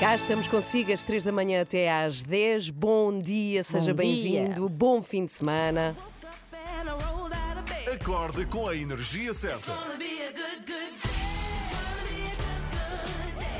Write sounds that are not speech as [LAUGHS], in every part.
Cá estamos consigo às 3 da manhã até às 10. Bom dia, seja bem-vindo. Bom fim de semana. Acorde com a energia certa.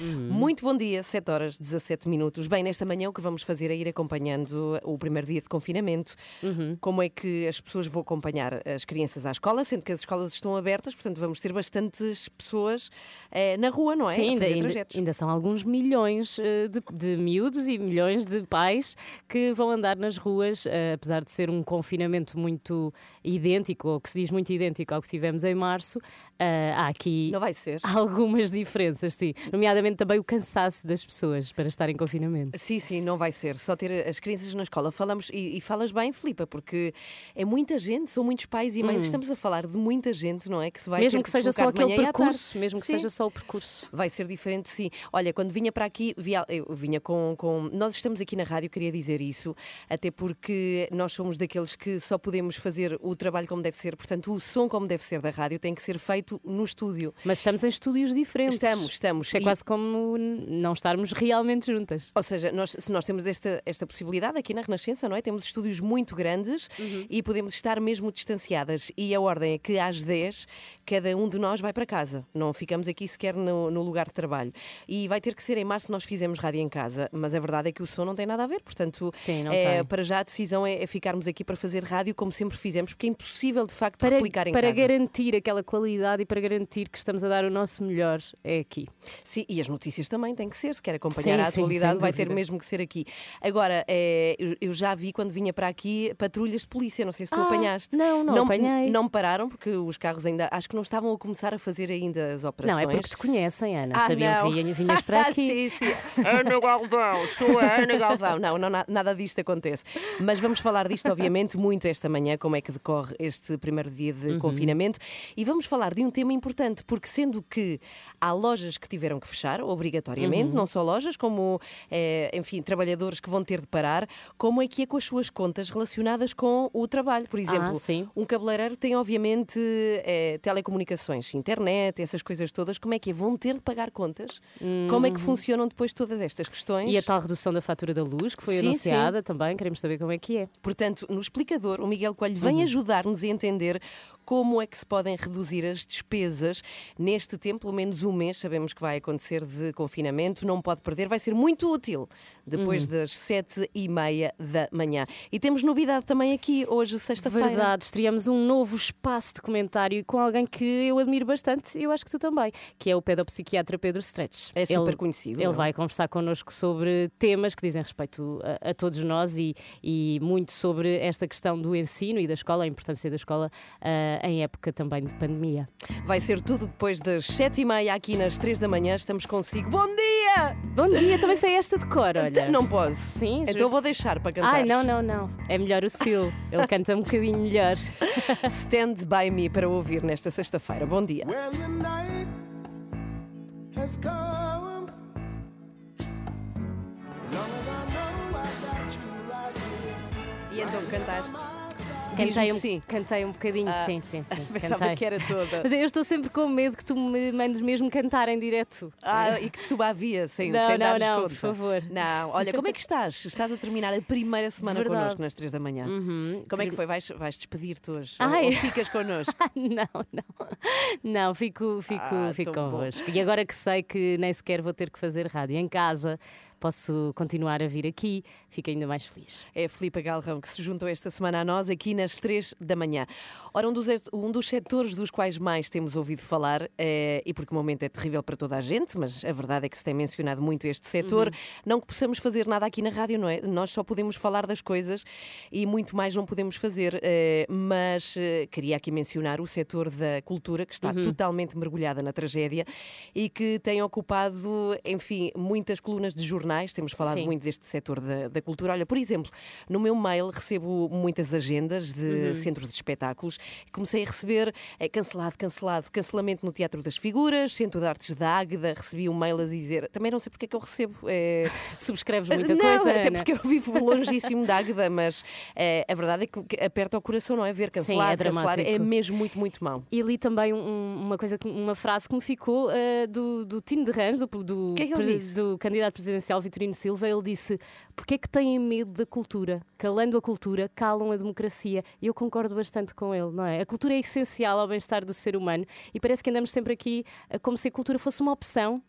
Muito bom dia, 7 horas 17 minutos. Bem, nesta manhã o que vamos fazer é ir acompanhando o primeiro dia de confinamento. Como é que as pessoas vão acompanhar as crianças à escola, sendo que as escolas estão abertas, portanto vamos ter bastantes pessoas eh, na rua, não é? Sim, ainda, ainda, ainda são alguns milhões eh, de, de miúdos e milhões de pais que vão andar nas ruas, eh, apesar de ser um confinamento muito idêntico, ou que se diz muito idêntico ao que tivemos em março, eh, há aqui algumas diferenças, sim. Nomeadamente também o cansaço das pessoas para estar em confinamento. Sim, sim, não vai ser. Só ter as crianças na escola. Falamos, e, e falas bem, Filipa, porque é muita gente, são muitos pais e mães. Estamos a falar de muita gente, não é? Que se vai Hum. mesmo ter que seja só aquele percurso, mesmo que Sim. seja só o percurso. Vai ser diferente, sim. Olha, quando vinha para aqui, via- eu vinha com, com. Nós estamos aqui na rádio, queria dizer isso, até porque nós somos daqueles que só podemos fazer o trabalho como deve ser, portanto, o som como deve ser da rádio tem que ser feito no estúdio. Mas estamos em estúdios diferentes. Estamos, estamos. É E- quase como não estarmos realmente juntas. Ou seja, nós, se nós temos esta, esta possibilidade aqui na Renascença, não é? Temos estúdios muito grandes Uhum. e podemos estar mesmo distanciadas. E a ordem é que às 10 cada um de nós vai para casa. Não ficamos aqui sequer no, no lugar de trabalho. E vai ter que ser em março nós fizemos rádio em casa, mas a verdade é que o som não tem nada a ver. Portanto, Sim, é, para já a decisão é, é ficarmos aqui para fazer rádio como sempre fizemos, porque é impossível de facto Para, replicar em para casa. garantir aquela qualidade e para garantir que estamos a dar o nosso melhor, é aqui. Sim, e as notícias também têm que ser, se quer acompanhar Sim, a sim, atualidade, sem vai ter mesmo que ser aqui. Agora, eh, eu, eu já vi quando vinha para aqui patrulhas de polícia, não sei se tu Ah, apanhaste. não, não apanhei. Não pararam, porque os carros ainda, acho que não estavam a começar a fazer ainda as operações. Não, é porque te conhecem, Ana. Ah, Sabiam não. que vinha- vinhas para [LAUGHS] aqui. sim, sim. [LAUGHS] Ana Galvão, sou a Ana Galvão. Não, não, na- nada disto acontece. Mas vamos falar disto, obviamente, muito esta manhã, como é que decorre este primeiro dia de Uhum. confinamento. E vamos falar de um tema importante, porque sendo que há lojas que tiveram que fechar, obrigatoriamente, Uhum. não só lojas, como, eh, enfim, trabalhadores que vão ter de parar, como é que é com as suas contas relacionadas com o trabalho. Por exemplo, Ah, sim. um cabeleireiro tem, obviamente, eh, telecomunicações, internet, essas coisas todas. Como é que é? Vão ter de pagar contas? Como é que funcionam depois todas estas questões? Uhum. E a tal redução da fatura da luz que foi Sim, anunciada também, queremos saber como é que é. Portanto, no explicador, o Miguel Coelho Uhum. vem ajudar-nos a entender como é que se podem reduzir as despesas neste tempo, pelo menos um mês, sabemos que vai acontecer de confinamento, não pode perder, vai ser muito útil depois Uhum. das sete e meia da manhã. E temos novidade também aqui, hoje, sexta-feira. Verdade, estreamos um novo espaço de comentário com alguém que eu admiro bastante, eu acho que tu também, que é o pedopsiquiatra Pedro Stretch. É super conhecido, Ele não é? vai conversar connosco sobre temas que dizem respeito a, a todos nós e, e muito sobre esta questão do ensino e da escola, a importância da escola ah, em época também de pandemia. Vai ser tudo depois das sete e meia aqui nas três da manhã. Estamos consigo. Bom dia! Bom dia, também sei esta de cor, [LAUGHS] olha. Não posso. Sim, Então justo. vou deixar para cantar. Ai, não, não, não. É melhor o Sil. Ele canta um bocadinho melhor. [LAUGHS] Stand by me para ouvir nesta sexta-feira. Bom dia. Well, the night has come. Long as I know I got you right here. E então cantaste? Cantei um, sim. cantei um bocadinho, sim, sim, sim. [LAUGHS] Pensava cantei. que era toda. Mas eu estou sempre com medo que tu me mandes mesmo cantar em direto. Ah, e que te suba a via sem, Não, sem não, não, conta. por favor. Não, olha, como é que estás? Estás a terminar a primeira semana Verdade. Uhum. connosco nas três da manhã. Como é que foi? Vais, vais despedir-te hoje? Ai. Ou, ficas connosco? [LAUGHS] não, não. Não, fico, fico, Ah, fico tão bom. convosco. E agora que sei que nem sequer vou ter que fazer rádio em casa, posso continuar a vir aqui, fico ainda mais feliz. É a Filipa Galrão que se juntou esta semana a nós aqui nas três da manhã. Ora, um dos, um dos setores dos quais mais temos ouvido falar, eh, e porque o momento é terrível para toda a gente, mas a verdade é que se tem mencionado muito este setor, não que possamos fazer nada aqui na rádio, não é? Nós só podemos falar das coisas e muito mais não podemos fazer, eh, mas eh, queria aqui mencionar o setor da cultura, que está totalmente mergulhada na tragédia e que tem ocupado, enfim, muitas colunas de jornais jornais, temos falado Sim. muito deste setor da, da cultura. Olha, por exemplo, no meu mail recebo muitas agendas de centros de espetáculos. Comecei a receber eh, cancelado, cancelado, cancelamento no Teatro das Figuras, Centro de Artes da Águeda. Recebi um mail a dizer, também não sei porque é que eu recebo. eh, [LAUGHS] Subscreves muita não, coisa, até Ana. porque eu vivo longíssimo da Águeda, mas eh, a verdade é que aperta o coração, não é? Ver cancelar, é cancelar é dramático. mesmo muito, muito mau. E li também um- uma coisa, uma frase que me ficou eh, do, do Tino de Rãs, do, do, que é que do candidato presidencial Vitorino Silva. Ele disse: Porquê é que têm medo da cultura? Calando a cultura, calam a democracia. E eu concordo bastante com ele, não é? A cultura é essencial ao bem-estar do ser humano e parece que andamos sempre aqui eh, como se a cultura fosse uma opção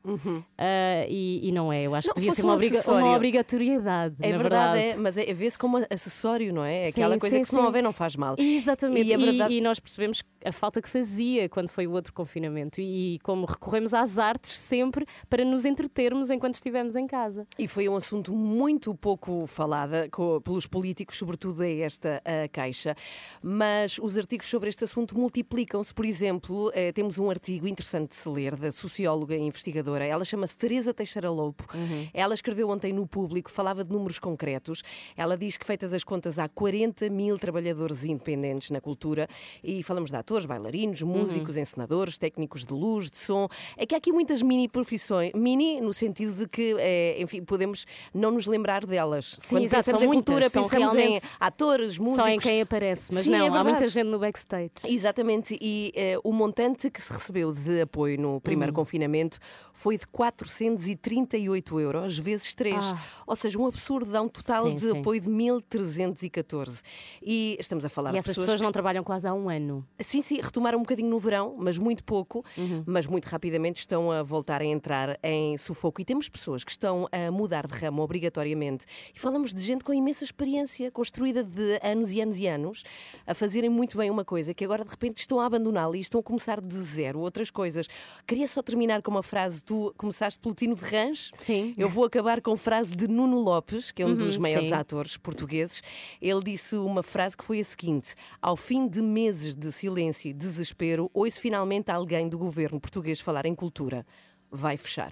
Ah, e, e não é. Eu acho Uhum. Não, que devia ser uma, um obriga- uma obrigatoriedade. É verdade, verdade. é, mas é, vê-se como acessório, não é? É Sim, Aquela coisa sim, que se não sim. houver não faz mal. Exatamente, E e, verdade- e nós percebemos a falta que fazia quando foi o outro confinamento e como recorremos às artes sempre para nos entretermos enquanto estivemos em casa. E foi um assunto muito pouco falada co- pelos políticos, sobretudo é esta a caixa. Mas os artigos sobre este assunto multiplicam-se. Por exemplo, eh, temos um artigo interessante de se ler da socióloga e investigadora. Ela chama-se Teresa Teixeira Loupo. Ela escreveu ontem no público, falava de números concretos. Ela diz que, feitas as contas, há 40 mil trabalhadores independentes na cultura e falamos de atores, bailarinos, músicos, encenadores, técnicos de luz, de som. É que há aqui muitas mini profissões, mini no sentido de que, eh, enfim, podemos não nos lembrar delas. Sim, Quando exato, pensamos são em cultura, são pensamos em atores, músicos. Só em quem aparece, mas Sim, não, é há muita gente no backstage. Exatamente, e eh, o montante que se recebeu de apoio no primeiro confinamento foi de 438 euros vezes 3. Ah. Ou seja, um absurdão total Sim, de sim. apoio de 1314. E estamos a falar E de essas pessoas. pessoas não trabalham quase há um ano. Sim, sim, retomaram um bocadinho no verão, mas muito pouco, Uhum. mas muito rapidamente estão a voltar a entrar em sufoco. E temos pessoas que estão a mudar de ramo obrigatoriamente. E falamos de gente com imensa experiência, construída de anos e anos e anos, a fazerem muito bem uma coisa que agora de repente estão a abandoná-la e estão a começar de zero outras coisas. Queria só terminar com uma frase: tu começaste pelo Tino de Rãs. Sim. Eu vou acabar com frase de Nuno Lopes, que é um dos Uhum, maiores sim. atores portugueses. Ele disse uma frase que foi a seguinte: Ao fim de meses de silêncio e desespero, ouço finalmente alguém do governo português falar em cultura. Vai fechar.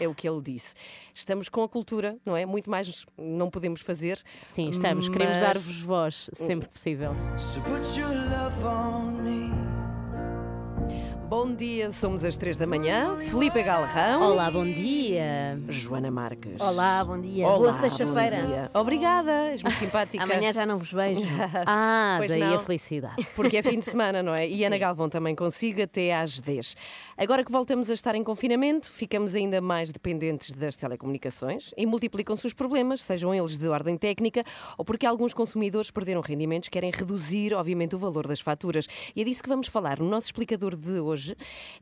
É o que ele disse. Estamos com a cultura, não é? Muito mais não podemos fazer. Sim, estamos. Queremos mas- dar-vos voz sempre possível. So Bom dia, somos às três da manhã. Felipe Galrão. Olá, bom dia. Joana Marques. Olá, bom dia. Olá, Boa bom sexta-feira. dia. Obrigada, és muito simpática. Amanhã já não vos vejo. [LAUGHS] Ah, Pois daí não. a felicidade. Porque é fim de [LAUGHS] semana, não é? E Ana Galvão também consigo até às 10. Agora que voltamos a estar em confinamento, ficamos ainda mais dependentes das telecomunicações e multiplicam-se os problemas, sejam eles de ordem técnica ou porque alguns consumidores perderam rendimentos, querem reduzir, obviamente, o valor das faturas. E é disso que vamos falar no nosso explicador de hoje.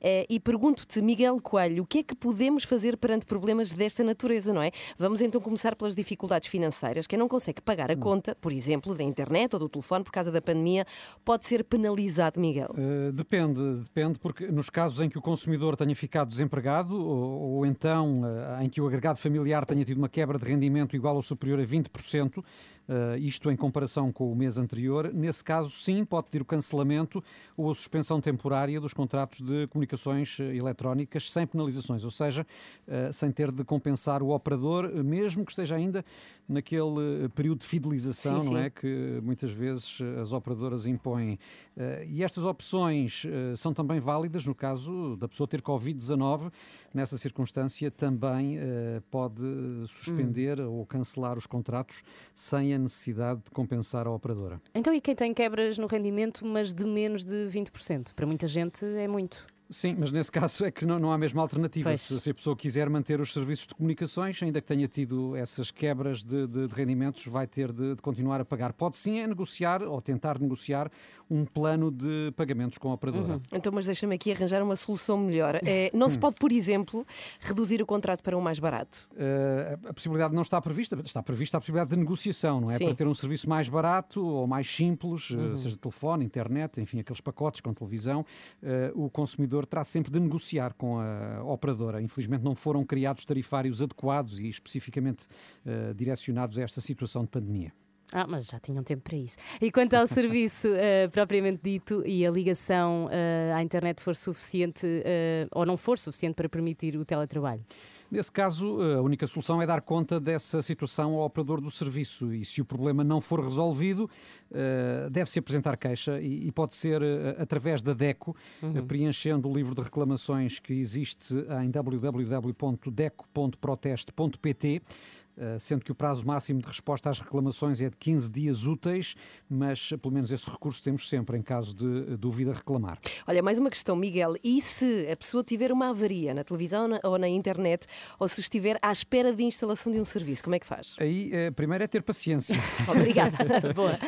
Eh, E pergunto-te, Miguel Coelho, o que é que podemos fazer perante problemas desta natureza, não é? Vamos então começar pelas dificuldades financeiras. Quem não consegue pagar a conta, por exemplo, da internet ou do telefone por causa da pandemia, pode ser penalizado, Miguel. Uh, depende, depende, porque nos casos em que o consumidor tenha ficado desempregado ou, ou então uh, em que o agregado familiar tenha tido uma quebra de rendimento igual ou superior a 20%, uh, isto em comparação com o mês anterior, nesse caso sim pode pedir o cancelamento ou a suspensão temporária dos contratos de comunicações uh, eletrónicas sem penalizações, ou seja, uh, sem ter de compensar o operador, uh, mesmo que esteja ainda naquele uh, período de fidelização, Sim, não sim. é? que muitas vezes eh, as operadoras impõem. Eh, E estas opções eh, são também válidas no caso da pessoa ter Covid-19. Nessa circunstância, também eh, pode suspender ou cancelar os contratos sem a necessidade de compensar a operadora. Então, e quem tem quebras no rendimento, mas de menos de 20%? Para muita gente é muito. Sim, mas nesse caso é que não, não há mesmo alternativa. Se, se a pessoa quiser manter os serviços de comunicações, ainda que tenha tido essas quebras de, de- de rendimentos, vai ter de, de continuar a pagar. Pode sim é negociar ou tentar negociar um plano de pagamentos com a operadora. Então, mas deixa-me aqui arranjar uma solução melhor. Eh, não se pode, por exemplo, reduzir o contrato para um mais barato. Uh, a- possibilidade não está prevista, está prevista a possibilidade de negociação, não é? Sim. Para ter um serviço mais barato ou mais simples, uh, seja telefone, internet, enfim, aqueles pacotes com televisão, uh, o consumidor terá sempre de negociar com a operadora. Infelizmente não foram criados tarifários adequados e especificamente uh, direcionados a esta situação de pandemia. Ah, mas já tinham tempo para isso. E quanto ao [LAUGHS] serviço eh, propriamente dito e a ligação eh, à internet for suficiente eh, ou não for suficiente para permitir o teletrabalho? Nesse caso, a única solução é dar conta dessa situação ao operador do serviço e se o problema não for resolvido, deve-se apresentar queixa e pode ser através da DECO, eh, preenchendo o livro de reclamações que existe em www.deco.proteste.pt. Uh, sendo que o prazo máximo de resposta às reclamações é de 15 dias úteis, mas pelo menos esse recurso temos sempre em caso de uh, dúvida reclamar. Olha, mais uma questão, Miguel. E se a pessoa tiver uma avaria na televisão ou na- internet, ou se estiver à espera de instalação de um serviço, como é que faz? Aí, eh, primeiro é ter paciência, [LAUGHS] Obrigada. [LAUGHS] Boa.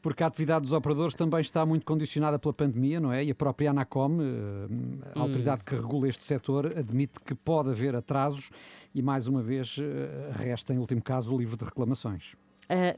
porque a atividade dos operadores também está muito condicionada pela pandemia, não é? E a própria Anacom, eh, a autoridade que regula este setor, admite que pode haver atrasos e, mais uma vez, eh, resta, em último caso, o livro de reclamações.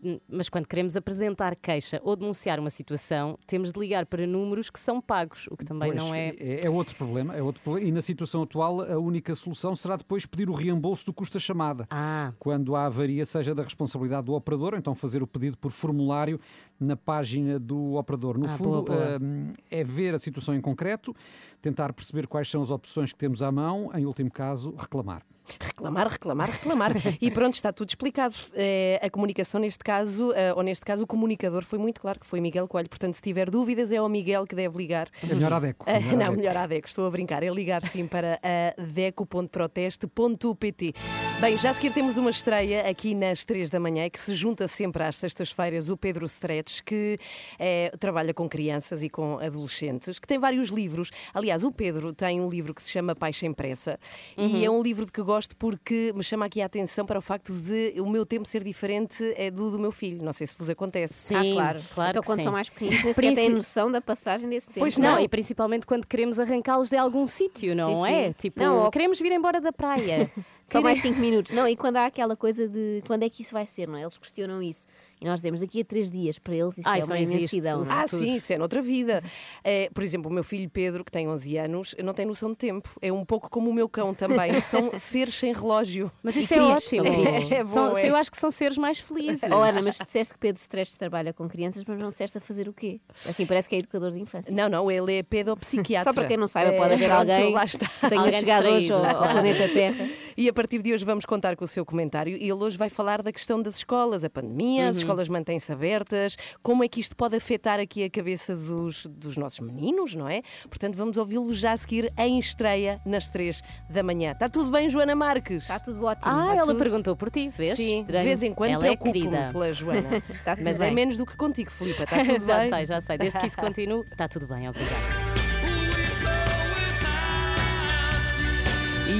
N- mas quando queremos apresentar queixa ou denunciar uma situação, temos de ligar para números que são pagos, o que também Pois, não é. é. outro problema, é outro problema. E na situação atual, a única solução será depois pedir o reembolso do custo da chamada. Ah, Quando a avaria seja da responsabilidade do operador, então fazer o pedido por formulário na página do operador. No Ah, fundo, boa, boa. hum, é ver a situação em concreto, tentar perceber quais são as opções que temos à mão, em último caso, reclamar. Reclamar, reclamar, reclamar. [LAUGHS] E pronto, está tudo explicado. Eh, a comunicação, neste caso, eh, ou neste caso, o comunicador foi muito claro que foi Miguel Coelho. Portanto, se tiver dúvidas, é ao Miguel que deve ligar. É melhor a DECO. Ah, melhor à não, DECO. melhor à DECO, estou a brincar. É ligar sim para a deco.proteste.pt. Bem, já a seguir temos uma estreia aqui nas 3 da manhã, que se junta sempre às sextas-feiras o Pedro Stretch, que eh, trabalha com crianças e com adolescentes, que tem vários livros. Aliás, o Pedro tem um livro que se chama Pai Sem Pressa e é um livro de que gosto porque me chama aqui a atenção para o facto de o meu tempo ser diferente é do do meu filho. Não sei se vos acontece. sim, ah, claro. claro então, quando sim. são mais [LAUGHS] pequeninos, nem sequer têm noção da passagem desse tempo. Pois Não, Não. e principalmente quando queremos arrancá-los de algum sítio, não Sim, é? sim. Tipo, Não, ou- queremos vir embora da praia. [LAUGHS] Só mais 5 minutos. Não, e quando há aquela coisa de quando é que isso vai ser, não é? Eles questionam isso. E nós dizemos daqui a 3 dias para eles isso Ah, é isso uma imensidão. é? Ah, futuro. sim, isso é noutra vida. É, por exemplo, o meu filho Pedro, que tem 11 anos, não tem noção de tempo. É um pouco como o meu cão também. [LAUGHS] São seres sem relógio. Mas isso E é ótimo. são queridos. É bom, São- é. Eu acho que são seres mais felizes. Oh, Ana, mas disseste que Pedro Stress trabalha com crianças, mas não disseste a fazer o quê? Assim, parece que é educador de infância. Não, não, ele é pedopsiquiatra. Só para quem não saiba, É, pode haver alguém Lá está. que tenha Alguém chegado hoje ao, ao planeta Terra. E a partir de hoje vamos contar com o seu comentário. E ele hoje vai falar da questão das escolas, a pandemia, Uhum. as escolas mantêm-se abertas, como é que isto pode afetar aqui a cabeça dos, dos nossos meninos, não é? Portanto, vamos ouvi-lo já a seguir em estreia nas três da manhã. Está tudo bem, Joana Marques? Está tudo ótimo. Ah, Está ela tudo- perguntou por ti, vês? Sim, Estranho. de vez em quando é preocupo-me querida. pela Joana. [LAUGHS] Está tudo Mas é bem. menos do que contigo, Filipa. Está [LAUGHS] tudo já bem? sei, já sei. Desde que isso continue, está tudo bem, obrigada.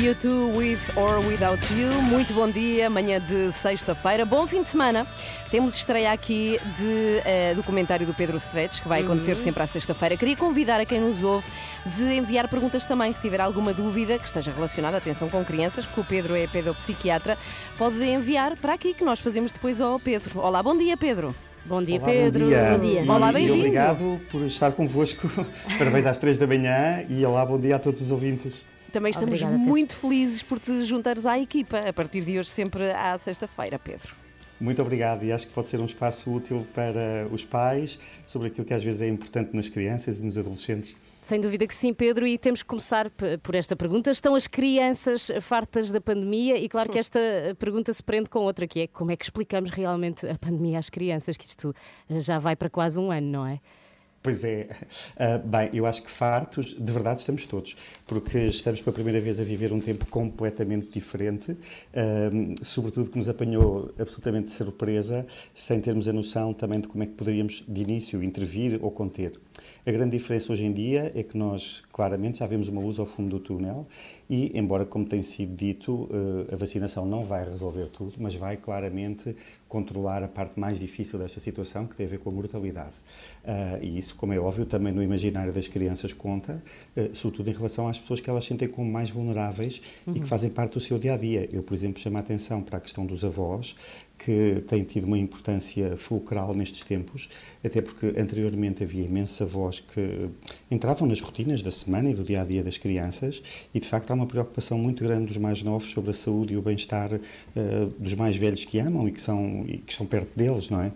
You Too, With or Without You. Muito bom dia, manhã de sexta-feira. Bom fim de semana. Temos estreia aqui de, eh, do comentário do Pedro Stretch, que vai acontecer sempre à sexta-feira. Queria convidar a quem nos ouve de enviar perguntas também, se tiver alguma dúvida que esteja relacionada, atenção, com crianças, porque o Pedro é pedopsiquiatra, pode enviar para aqui que nós fazemos depois ao Pedro. Olá, bom dia, Pedro. Bom dia, Olá, Pedro. Bom dia. Bom dia. E, Olá, bem-vindo. obrigado por estar convosco. [LAUGHS] Parabéns às três da manhã e olá, bom dia a todos os ouvintes. Também estamos Obrigada, muito felizes por te juntares à equipa, a partir de hoje, sempre à sexta-feira, Pedro. Muito obrigado e acho que pode ser um espaço útil para os pais sobre aquilo que às vezes é importante nas crianças e nos adolescentes. Sem dúvida que sim, Pedro, e temos que começar por esta pergunta. Estão as crianças fartas da pandemia? E claro que esta pergunta se prende com outra, que é como é que explicamos realmente a pandemia às crianças, que isto já vai para quase um ano, não é? Pois é. Ah, bem, eu acho que fartos, de verdade estamos todos, porque estamos pela primeira vez a viver um tempo completamente diferente, ahm, sobretudo que nos apanhou absolutamente de surpresa, sem termos a noção também de como é que poderíamos, de início, intervir ou conter. A grande diferença hoje em dia é que nós, claramente, já vemos uma luz ao fundo do túnel e, embora, como tem sido dito, eh, a vacinação não vai resolver tudo, mas vai claramente controlar a parte mais difícil desta situação, que tem a ver com a mortalidade. Ah, e isso, como é óbvio, também no imaginário das crianças conta, eh, sobretudo em relação às pessoas que elas sentem como mais vulneráveis e que fazem parte do seu dia a dia. Eu, por exemplo, chamo a atenção para a questão dos avós, que têm tido uma importância fulcral nestes tempos, até porque anteriormente havia imensos avós que entravam nas rotinas da semana e do dia a dia das crianças e de facto há uma preocupação muito grande dos mais novos sobre a saúde e o bem-estar eh, dos mais velhos que amam e que, são, e que estão perto deles, não é?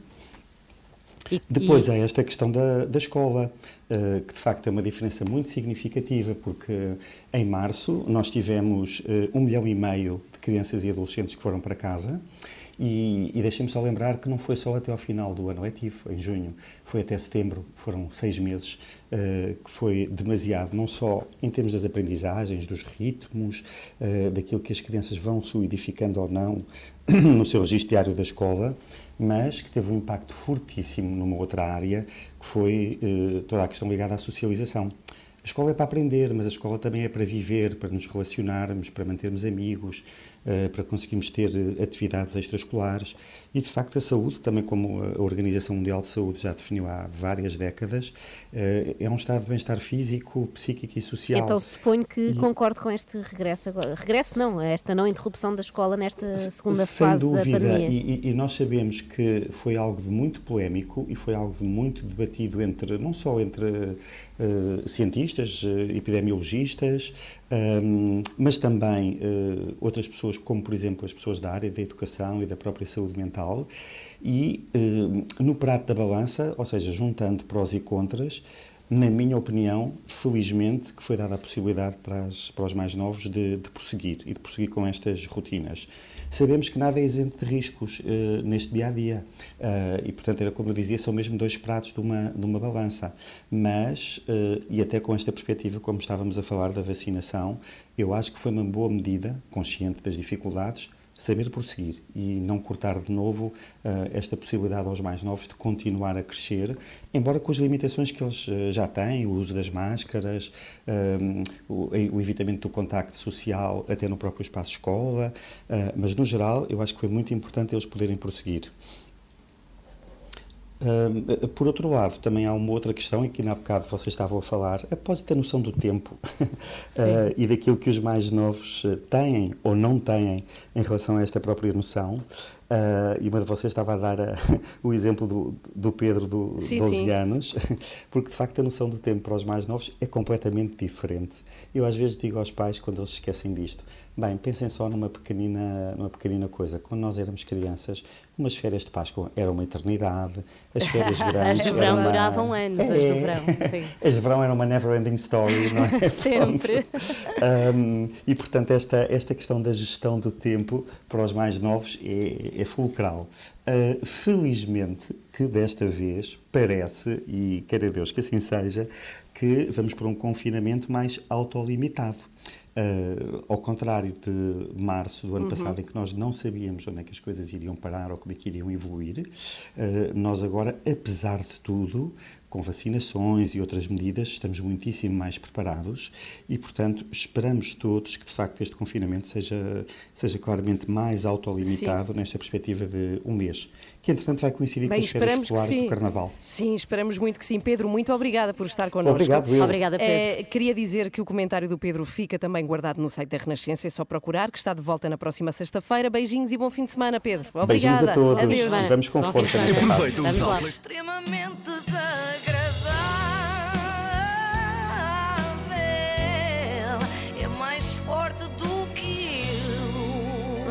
E- Depois e- há esta questão da, da escola, eh, que de facto é uma diferença muito significativa, porque em março nós tivemos eh, um milhão e meio de crianças e adolescentes que foram para casa. E, e deixem-me só lembrar que não foi só até ao final do ano letivo, em junho, foi até setembro, foram seis meses, eh, que foi demasiado, não só em termos das aprendizagens, dos ritmos, eh, daquilo que as crianças vão solidificando ou não [CLEARS THROAT] no seu registro diário da escola, mas que teve um impacto fortíssimo numa outra área, que foi eh, toda a questão ligada à socialização. A escola é para aprender, mas a escola também é para viver, para nos relacionarmos, para mantermos amigos, para conseguirmos ter eh, atividades extraescolares. E, de facto, a saúde, também como a Organização Mundial de Saúde já definiu há várias décadas, eh, é um estado de bem-estar físico, psíquico e social. Então suponho que E- concorde com este regresso agora. Regresso não, esta não interrupção da escola nesta segunda Sem fase dúvida, da pandemia. e, e- e nós sabemos que foi algo de muito polémico e foi algo de muito debatido entre, não só entre eh, cientistas, eh, epidemiologistas, ehm, mas também eh, outras pessoas, como por exemplo as pessoas da área da educação e da própria saúde mental. E eh, no prato da balança, ou seja, juntando prós e contras, na minha opinião, felizmente, que foi dada a possibilidade para, as- para os mais novos de, de prosseguir e de prosseguir com estas rotinas. Sabemos que nada é isento de riscos eh, neste dia a dia Eh, e, portanto, era como eu dizia, são mesmo dois pratos de uma, de uma balança. Mas, eh, e até com esta perspectiva, como estávamos a falar da vacinação, eu acho que foi uma boa medida, consciente das dificuldades, saber prosseguir e não cortar de novo eh, esta possibilidade aos mais novos de continuar a crescer, embora com as limitações que eles eh, já têm, o uso das máscaras, eh, o, o evitamento do contacto social até no próprio espaço escola, eh, mas no geral eu acho que foi muito importante eles poderem prosseguir. Uh, por outro lado, também há uma outra questão, e que na bocado vocês estavam a falar, após ter noção do tempo [LAUGHS] uh, e daquilo que os mais novos uh, têm ou não têm em relação a esta própria noção. Uh, e uma de vocês estava a dar uh, [LAUGHS] o exemplo do, do Pedro, do Sim, 12 sim. anos, [LAUGHS] porque de facto a noção do tempo para os mais novos é completamente diferente. Eu às vezes digo aos pais, quando eles se esquecem disto, bem, pensem só numa pequenina, numa pequenina coisa. Quando nós éramos crianças, umas férias de Páscoa eram uma eternidade, as férias As grandes de eram verão uma- duravam anos, as É. do verão, sim. [LAUGHS] As de verão eram uma never-ending story, não é? [LAUGHS] Sempre. Um, e, portanto, esta, esta questão da gestão do tempo para os mais novos é, é fulcral. Uh, felizmente que desta vez parece, e queira Deus que assim seja, que vamos para um confinamento mais autolimitado. Uh, ao contrário de março do ano passado, em que nós não sabíamos onde é que as coisas iriam parar ou como é que iriam evoluir, uh, nós agora, apesar de tudo, com vacinações e outras medidas, estamos muitíssimo mais preparados e, portanto, esperamos todos que, de facto, este confinamento seja, seja claramente mais autolimitado nesta perspectiva de um mês, que, entretanto, vai coincidir Bem, com as esperamos que sim. do Carnaval. Sim, esperamos muito que sim. Pedro, muito obrigada por estar connosco. Obrigado, eu. Obrigada, Pedro. Eh, queria dizer que o comentário do Pedro fica também guardado no site da Renascença, é só procurar, que está de volta na próxima sexta-feira. Beijinhos e bom fim de semana, Pedro. Beijinhos Obrigada. a todos. Adeus. Vamos com força. Aproveita Vamos os lá. outlets. extremamente desagradável.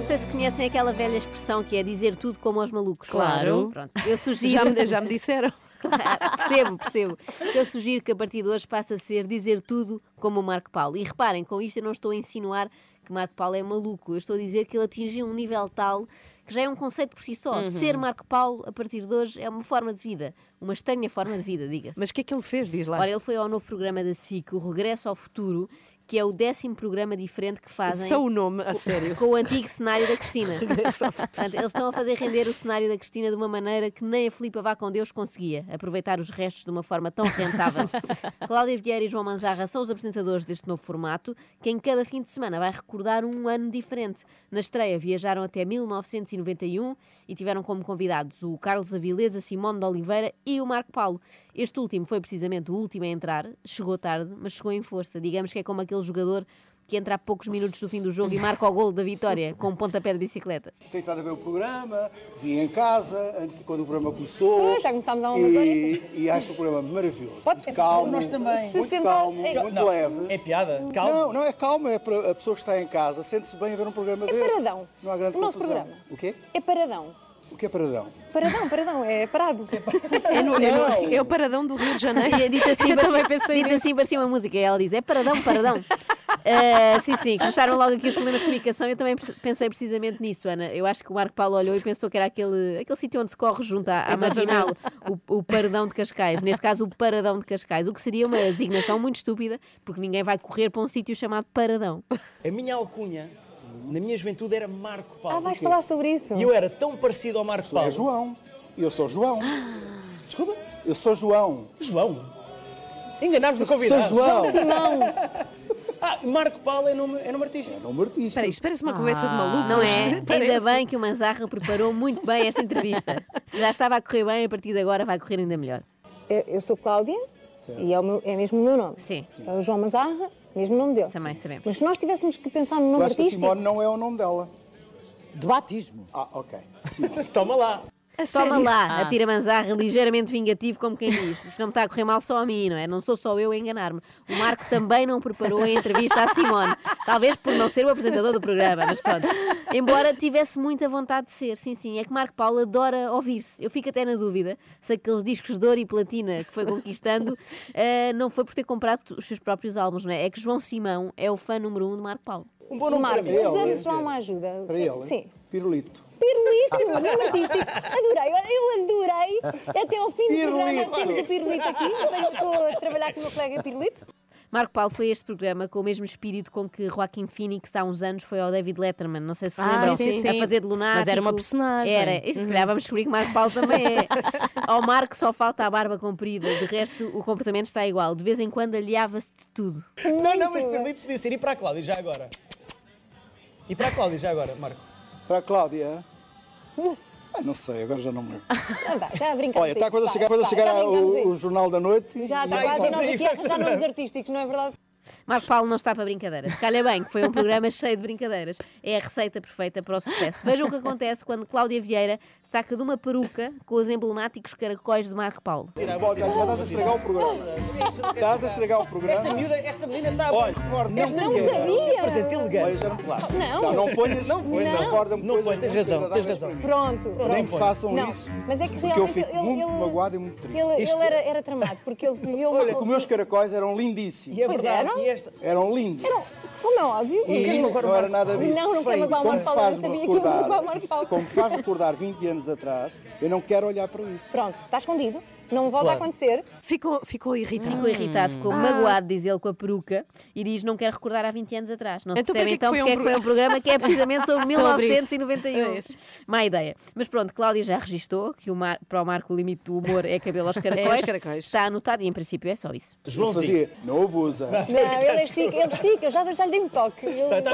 Sei se conhecem aquela velha expressão que é dizer tudo como aos malucos. Claro. Pronto, eu sugiro. Já me, já me disseram. [LAUGHS] percebo, percebo. Eu sugiro que a partir de hoje passe a ser dizer tudo como o Marco Paulo. E reparem, com isto eu não estou a insinuar que Marco Paulo é maluco. Eu estou a dizer que ele atingiu um nível tal que já é um conceito por si só. Ser Marco Paulo, a partir de hoje, é uma forma de vida. Uma estranha forma de vida, diga-se. Mas o que é que ele fez? Diz lá. Ora, ele foi ao novo programa da SIC, o Regresso ao Futuro, que é o décimo programa diferente que fazem Só o nome, a sério. com o antigo cenário da Cristina. [LAUGHS] Portanto, eles estão a fazer render o cenário da Cristina de uma maneira que nem a Filipa Vá com Deus conseguia, aproveitar os restos de uma forma tão rentável. [LAUGHS] Cláudia Vieira e João Manzarra são os apresentadores deste novo formato, que em cada fim de semana vai recordar um ano diferente. Na estreia viajaram até 1991 e tiveram como convidados o Carlos Avilés, a Simone de Oliveira e o Marco Paulo. Este último foi precisamente o último a entrar, chegou tarde, mas chegou em força. Digamos que é como aquele jogador que entra a poucos minutos do fim do jogo e marca o gol da vitória com um pontapé de bicicleta. Tenho estado a ver o programa, vim em casa, antes, quando o programa começou. Ah, já começámos há umas e, e acho o programa maravilhoso. Muito calmo, Nós também. muito 60 calmo, é- muito Não, leve. É piada? Calma. Não, não é calmo, é para a pessoa que está em casa, sente-se bem a ver um programa É desse. paradão. Não há grande O nosso confusão. programa. O quê? É paradão. O que é paradão? Paradão, paradão, é parado. [LAUGHS] É, no- é no- é o paradão do Rio de Janeiro. E é dito assim, [LAUGHS] Eu também pensei dito assim parecia uma música. E ela diz: é paradão, paradão. Ah, [LAUGHS] sim, sim, começaram logo aqui os problemas de comunicação. Eu também pensei precisamente nisso, Ana. Eu acho que o Marco Paulo olhou e pensou que era aquele, aquele sítio onde se corre junto à, à marginal, o, o Paradão de Cascais. Neste caso, o Paradão de Cascais. O que seria uma designação muito estúpida, porque ninguém vai correr para um sítio chamado Paradão. A minha alcunha, na minha juventude, era Marco Paulo. Ah, vais falar sobre isso? E eu era tão parecido ao Marco Tu é Paulo. João. Eu sou João. [GASPS] Desculpa? Eu sou João. João. Enganámos o convidado. Sou João. Simão. [LAUGHS] Ah, Marco Paulo é nome, é nome artístico. É nome artista. Espera aí, isto parece uma conversa de maluco. Não é? [LAUGHS] Ainda Parece. bem que o Manzarra preparou muito bem esta entrevista. [LAUGHS] Já estava a correr bem, a partir de agora vai correr ainda melhor. Eu, eu sou Cláudia e é, o meu- é mesmo o meu nome. Sim. É o João Mazarra, mesmo o nome dele. Também sabemos. Mas se nós tivéssemos que pensar no Eu nome acho que a artístico. Simone não é o nome dela. De batismo. Ah, ok. [LAUGHS] Toma lá. A Toma sério? lá, Ah. atira Manzarra ligeiramente vingativo, como quem diz. Isto não me está a correr mal só a mim, não é? Não sou só eu a enganar-me. O Marco também não preparou a entrevista à Simone. Talvez por não ser o apresentador do programa, mas pronto. Embora tivesse muita vontade de ser, sim, sim. É que Marco Paulo adora ouvir-se. Eu fico até na dúvida se aqueles discos de ouro e platina que foi conquistando eh, não foi por ter comprado os seus próprios álbuns, não é? É que João Simão é o fã número um de Marco Paulo. Um bom nome para Marco, mim. ele, só é. uma ajuda. Para ele. Sim. Pirulito. Pirulito, nome artístico. Adorei, olha, eu adorei. Até ao fim do programa temos o Pirulito aqui. Eu Estou a trabalhar com o meu colega Pirulito. Marco Paulo foi a este programa com o mesmo espírito com que Joaquim Phoenix há uns anos foi ao David Letterman, não sei se se Ah, lembram, sim, sim. a fazer de lunático. Mas era uma personagem. Era, e se calhar vamos descobrir que Marco Paulo também é. [LAUGHS] Ao Marco só falta a barba comprida, de resto o comportamento está igual, de vez em quando aliava-se de tudo. Não, não, mas Pirulito podia ser. E para a Cláudia, já agora? E para a Cláudia, já agora, Marco? Para a Cláudia. Ah, não sei, agora já não me lembro. [LAUGHS] Não dá, já brincamos. Olha, está aí, quando vai, chegar, vai, chegar já a- o, o Jornal da Noite. Já está quase, e nós aqui a vai. nomes artísticos, não é verdade? Marco Paulo não está para brincadeiras. Calha bem que foi um programa cheio de brincadeiras. É a receita perfeita para o sucesso. Vejam o que acontece quando Cláudia Vieira saca de uma peruca com os emblemáticos caracóis de Marco Paulo. Pode, já, já estás a estragar o programa. Estás a estragar o programa. Esta miúda, esta menina está a Olha, recorda. Esta não miúda sabia. se apresenta elegante. Não. Não. Ponhas, não ponhas, Não. recorda-me Não põe, tens razão, tens razão. Pronto. Nem me façam isso. mas é que Porque eu realmente fico muito magoado e muito triste. Ele, era, tramado, porque ele viveu uma... Olha, que os meus caracóis eram lindíssimos. E é Pois verdade. eram. Eram lindos. Como é óbvio. E não era nada disso. Não, não quero magoar o Marco Paulo, eu sabia que ia recordar- magoar o Marco Paulo. Como faz recordar 20 anos atrás, eu não quero olhar para isso. Pronto, está escondido. Não volta Claro. a acontecer. Ficou, ficou irritado. Ficou irritado, ficou Ah. magoado, diz ele, com a peruca e diz não quer recordar há 20 anos atrás. Não se Então percebe é então foi porque um é que foi um programa que é precisamente sobre [LAUGHS] Sobre 1991. [LAUGHS] Má ideia. Mas pronto, Cláudia já registou que o Mar- para o Marco o limite do humor é cabelo aos [LAUGHS] caracóis. aos caracóis. Está anotado e em princípio é só isso. Joãozinho. Fazia, não abusa. Não, ele estica, ele estica, eu já, já lhe dei um toque. Ele, Tá, tá,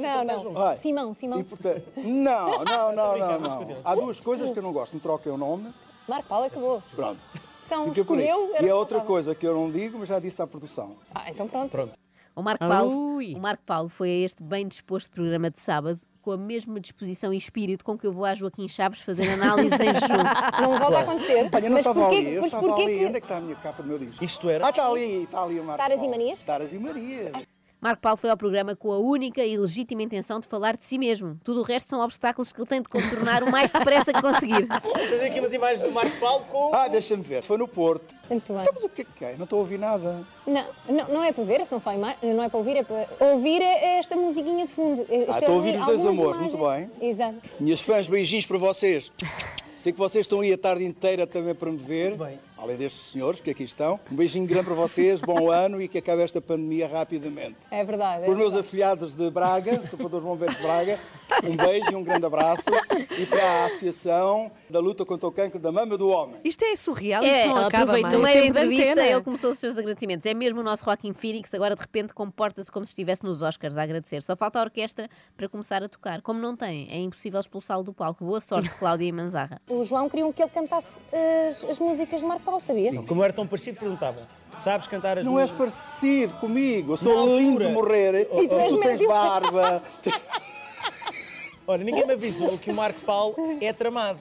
Não, não. Vai. Simão, Simão. E, portanto, não, não, não, não, não. Há duas coisas que eu não gosto. Me troquem o nome. Marco Paulo acabou. Pronto. Então, Fica por aí. escolheu. era E que outra coisa que eu não digo, mas já disse à produção. Ah, então pronto. O Marco, Paulo, Ui. o Marco Paulo foi a este bem disposto programa de sábado com a mesma disposição e espírito com que eu vou a Joaquim Chaves fazer análise em jejum. [LAUGHS] Não volta a acontecer. Olha, eu não mas estava porquê, ali. Eu mas estava porquê ali. que... Onde é que está a minha capa do meu disco? Isto era. Ah, está ali, está ali o Marco Taras e Paulo. Manias? Taras e Marias. Marco Paulo foi ao programa com a única e legítima intenção de falar de si mesmo. Tudo o resto são obstáculos que ele tem de contornar o mais depressa que conseguir. [LAUGHS] Tenho aqui umas imagens do Marco Paulo com. Ah, deixa-me ver. Foi no Porto. Muito bem. Então, mas o que é que é? Não estou a ouvir nada. Não, não, não é para ver, são só imagens. Não é para ouvir, é para ouvir esta musiquinha de fundo. Isto é estou a ouvir os dois amores, imagens. muito bem. Exato. Minhas fãs, beijinhos para vocês. Sei que vocês estão aí a tarde inteira também para me ver. bem. Além destes senhores que aqui estão. Um beijinho grande para vocês, bom [LAUGHS] ano e que acabe esta pandemia rapidamente. É verdade. é Para os meus verdade. afiliados de Braga, Sapadores Bombeiros de Braga, um beijo e um grande abraço. E para a Associação da Luta contra o Cancro da Mama do Homem. Isto é surreal, É, isto não acaba mais. aproveitou No o meio da tempo da entrevista, ele começou os seus agradecimentos. É mesmo o nosso Joaquim Phoenix, agora de repente comporta-se como se estivesse nos Oscars a agradecer. Só falta a orquestra para começar a tocar. Como não tem, é impossível expulsá-lo do palco. Boa sorte, [LAUGHS] Cláudia e Manzarra. O João queriam que ele cantasse as, as músicas de Marco Paulo, sabia? Como era tão parecido, perguntava: Sabes cantar as Não és parecido comigo. Eu sou Na altura. lindo de morrer. E tu tu tens barba. Olha, ninguém me avisou que o Marco Paulo é tramado.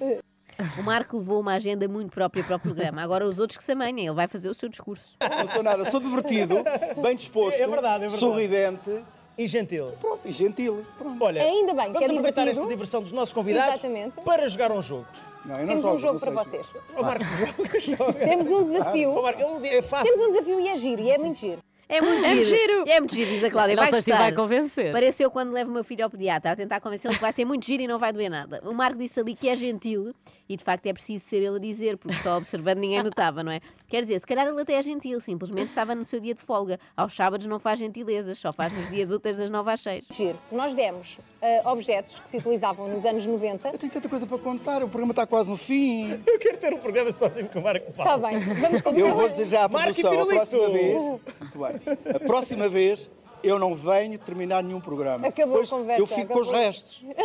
O Marco levou uma agenda muito própria para o programa. Agora os outros que se amanhem, ele vai fazer o seu discurso. Não sou nada. Sou divertido, bem disposto, É verdade, é verdade. sorridente E gentil. Pronto, e gentil. Pronto. Olha, Ainda bem, que vamos é aproveitar divertido. esta diversão dos nossos convidados Exatamente. para jogar um jogo. Não, eu não Temos jogo, um jogo não para vocês. Ó Marco, joga, [LAUGHS] joga. Temos um desafio. Marco, é. Temos um desafio e é giro, e é muito giro. É muito É giro. giro. É muito giro, diz a Cláudia. Não vai sei se vai convencer. Pareceu quando levo o meu filho ao pediatra a tentar convencê-lo que vai ser muito giro e não vai doer nada. O Marco disse ali que é gentil e de facto é preciso ser ele a dizer, porque só observando ninguém notava, não é? Quer dizer, se calhar ele até é gentil, simplesmente estava no seu dia de folga. Aos sábados não faz gentilezas, só faz nos dias úteis das 9 às 6. Giro. Nós demos ah, objetos que se utilizavam nos anos 90. Eu tenho tanta coisa para contar, o programa está quase no fim. [LAUGHS] Eu quero ter um programa sozinho com o Marco Paulo. Está bem, vamos começar. Eu vou à Marco e produção, a próxima vez. Muito bem. A próxima vez eu não venho terminar nenhum programa. Acabou a Pois conversa, Eu fico com os acabou. restos. [LAUGHS]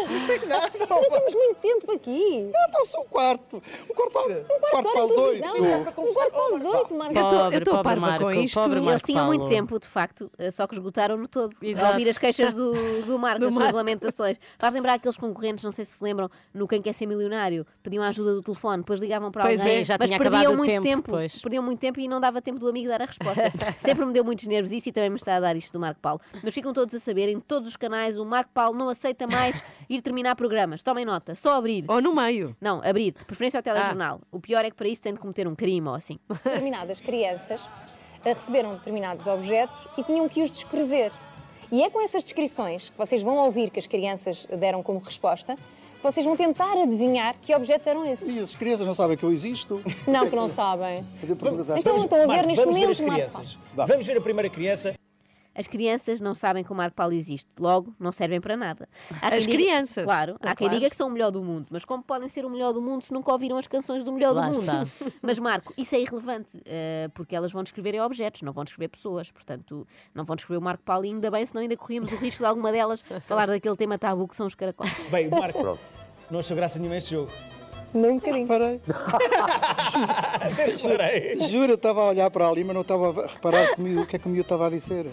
Não temos muito tempo aqui. Não, então sou o quarto. O quarto para, o quarto para as oito. Um quarto para as oito, Marco. Eu pobre parva Marco, com isto. pobre Eles Marco tinham muito Paulo. tempo, de facto, eh, só que esgotaram-no todo. A Exato. ouvir as queixas do, do Marco, Do as suas Marco. lamentações. Faz lembrar aqueles concorrentes, não sei se se lembram, no Quem Quer Ser Milionário, pediam a ajuda do telefone, depois ligavam para Pois alguém, é, já mas tinha perdiam acabado o muito tempo, pois. Perdiam muito tempo e não dava tempo do amigo dar a resposta. [LAUGHS] Sempre me deu muitos nervos isso e também me está a dar isto do Marco Paulo. Mas ficam todos a saber, em todos os canais, o Marco Paulo não aceita mais [LAUGHS] ir terminar programas. Tomem nota, só abrir. Ou no meio. Não, abrir, de preferência ao telejornal. Ah. O pior é que para isso tem de cometer um crime ou assim. [LAUGHS] Determinadas crianças ah, receberam determinados objetos e tinham que os descrever. E é com essas descrições que vocês vão ouvir que as crianças deram como resposta, que vocês vão tentar adivinhar que objetos eram esses. E as crianças não sabem que eu existo. Não, que não sabem. Fazer perguntas às Então crianças. estão a ver Marco, neste vamos ver as momento, crianças. Vamos ver a primeira criança. As crianças não sabem que o Marco Paulo existe, logo não servem para nada. As diga- crianças. Claro, há Ah, quem claro. diga que são o melhor do mundo, mas como podem ser o melhor do mundo se nunca ouviram as canções do melhor Lá do mundo? está. [LAUGHS] Mas Marco, isso é irrelevante, eh, porque elas vão descrever objetos, não vão descrever pessoas, portanto, não vão descrever o Marco Paulo e ainda bem, senão ainda corríamos o risco de alguma delas falar daquele tema tabu que são os caracóis. Bem, Marco, não achou graça nenhuma este jogo. Nem um bocadinho. Parei. [LAUGHS] Parei. Juro, eu estava a olhar para ali, mas não estava a reparar o que é que o miúdo estava a dizer.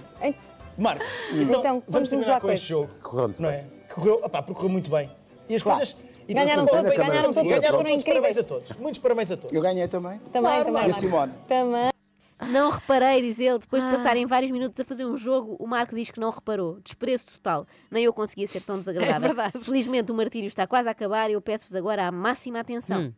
Marco, então, Então, vamos vamos terminar já com este jogo. Correu Não é? Correu, opá, porque correu muito bem. E as coisas. E Ganharam todos, ganharam todos, ganharam todos. Parabéns a todos. Muitos parabéns a todos. Eu ganhei também. Também, Claro, também. E a. Simone? Também. Não reparei, diz ele, depois Ah. de passarem vários minutos a fazer um jogo, o Marco diz que não reparou. Desprezo total. Nem eu conseguia ser tão [LAUGHS] desagradável. É verdade. Felizmente o martírio está quase a acabar e eu peço-vos agora a máxima atenção. Hum.